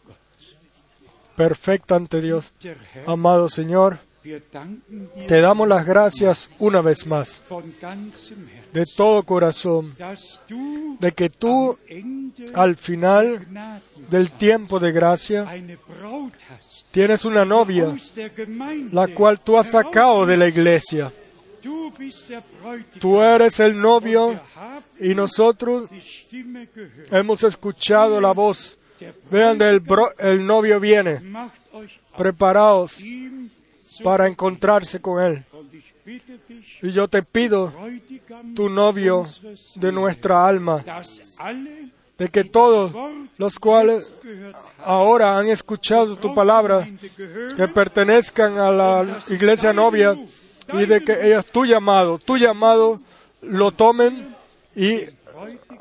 perfecta ante Dios. Amado Señor, te damos las gracias una vez más, de todo corazón, de que tú al final del tiempo de gracia tienes una novia, la cual tú has sacado de la iglesia. Tú eres el novio y nosotros hemos escuchado la voz. Vean, el, bro- el novio viene. Preparaos para encontrarse con él. Y yo te pido, tu novio de nuestra alma, de que todos los cuales ahora han escuchado tu palabra, que pertenezcan a la iglesia novia y de que ellos tu llamado, tu llamado lo tomen y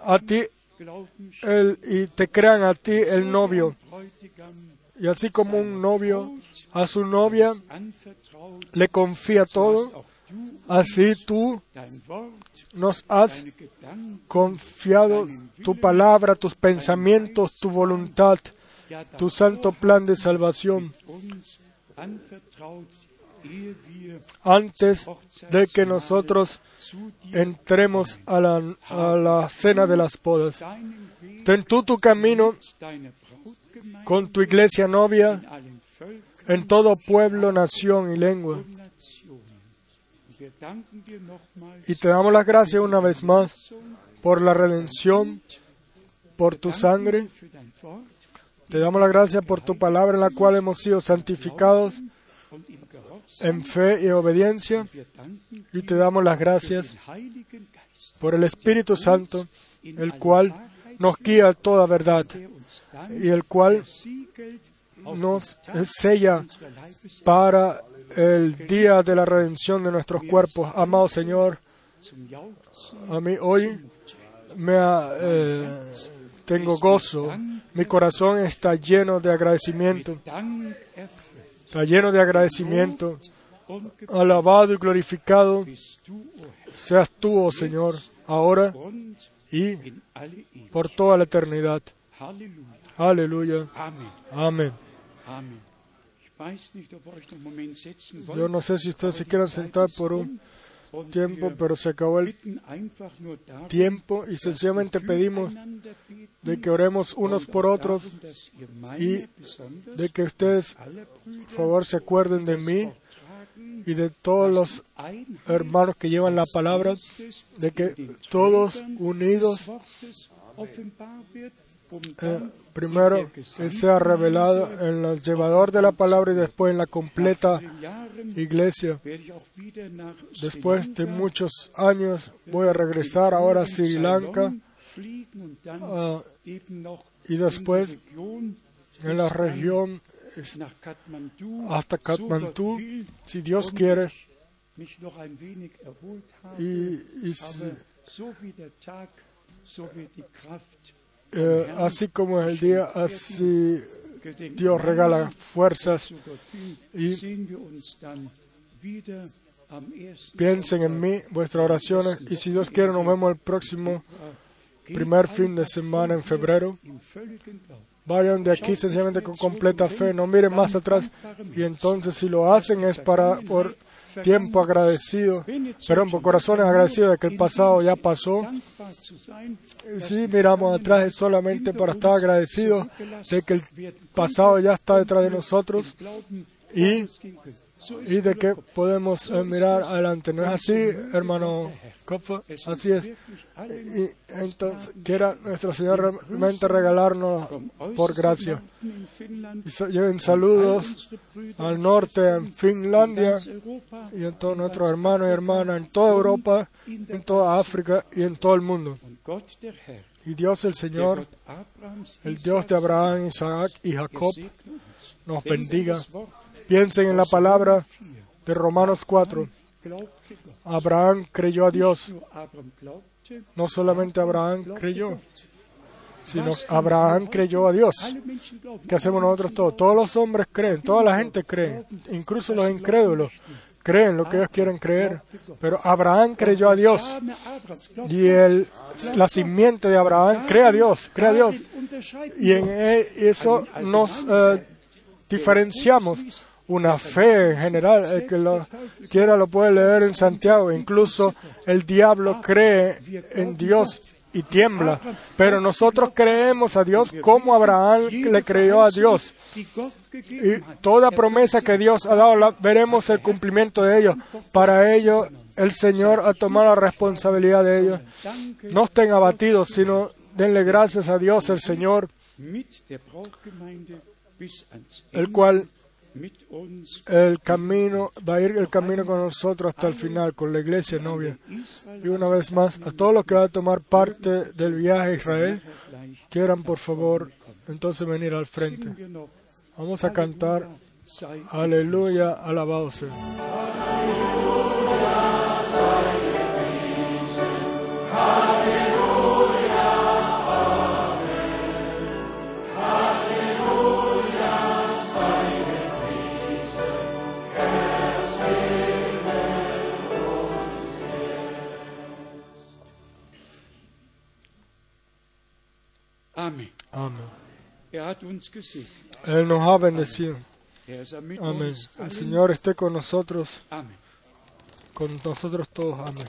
a ti el, y te crean a ti el novio. Y así como un novio a su novia le confía todo, así tú nos has confiado tu palabra, tus pensamientos, tu voluntad, tu santo plan de salvación. Antes de que nosotros entremos a la, a la cena de las bodas. Ten tú tu camino con tu iglesia novia en todo pueblo, nación y lengua. Y te damos las gracias una vez más por la redención, por tu sangre. Te damos las gracias por tu palabra en la cual hemos sido santificados. En fe y obediencia. Y te damos las gracias por el Espíritu Santo, el cual nos guía a toda verdad y el cual nos sella para el día de la redención de nuestros cuerpos. Amado Señor, a mí hoy me eh, tengo gozo. Mi corazón está lleno de agradecimiento. Está lleno de agradecimiento. Alabado y glorificado seas tú, oh Señor, ahora y por toda la eternidad. Aleluya. Amén. Yo no sé si ustedes se quieran sentar por un tiempo, pero se acabó el tiempo y sencillamente pedimos de que oremos unos por otros, y de que ustedes, por favor, se acuerden de mí y de todos los hermanos que llevan la palabra, de que todos unidos eh, primero Él sea revelado en el llevador de la palabra y después en la completa iglesia. Después de muchos años voy a regresar ahora a Sri Lanka noch y después en la región hasta Katmandú, si Dios quiere, y, y si- eh, así como es el día, así. Dios regala fuerzas y piensen en mí, vuestras oraciones, y si Dios quiere nos vemos el próximo primer fin de semana en febrero. Vayan de aquí sencillamente con completa fe, no miren más atrás y entonces si lo hacen es para por tiempo agradecido, pero por corazones agradecidos de que el pasado ya pasó. Si miramos atrás es solamente para estar agradecidos de que el pasado ya está detrás de nosotros y, y de que podemos eh, mirar adelante. ¿No es así, hermano Kopfer? Así es. Y entonces quiera nuestro Señor realmente regalarnos por gracia. Y lleven saludos al norte, en Finlandia, y en todos nuestros hermanos y hermanas, en toda Europa, en toda África y en todo el mundo. Y Dios el Señor, el Dios de Abraham, Isaac y Jacob, nos bendiga. Piensen en la palabra de Romanos 4. glaubte Gott. Abraham creyó a Dios. No solamente Abraham creyó, sino Abraham creyó a Dios. ¿Qué hacemos nosotros todos? Todos los hombres creen, toda la gente cree, incluso los incrédulos creen lo que ellos quieren creer. Pero Abraham creyó a Dios. Y el, la simiente de Abraham cree a Dios, cree a Dios. Y en e- eso nos eh, diferenciamos. Una fe en general, el que lo quiera lo puede leer en Santiago. Incluso el diablo cree en Dios y tiembla. Pero nosotros creemos a Dios como Abraham le creyó a Dios. Y toda promesa que Dios ha dado, la- veremos el cumplimiento de ello. Para ello, el Señor ha tomado la responsabilidad de ello. No estén abatidos, sino denle gracias a Dios, el Señor, el cual el camino va a ir el camino con nosotros hasta el final, con la iglesia novia. Y una vez más, a todos los que van a tomar parte del viaje a Israel, quieran por favor entonces venir al frente. Vamos a cantar Aleluya, alabado sea. Amén. Él nos ha bendecido. Amén. El Señor esté con nosotros. Amén. Con nosotros todos. Amén.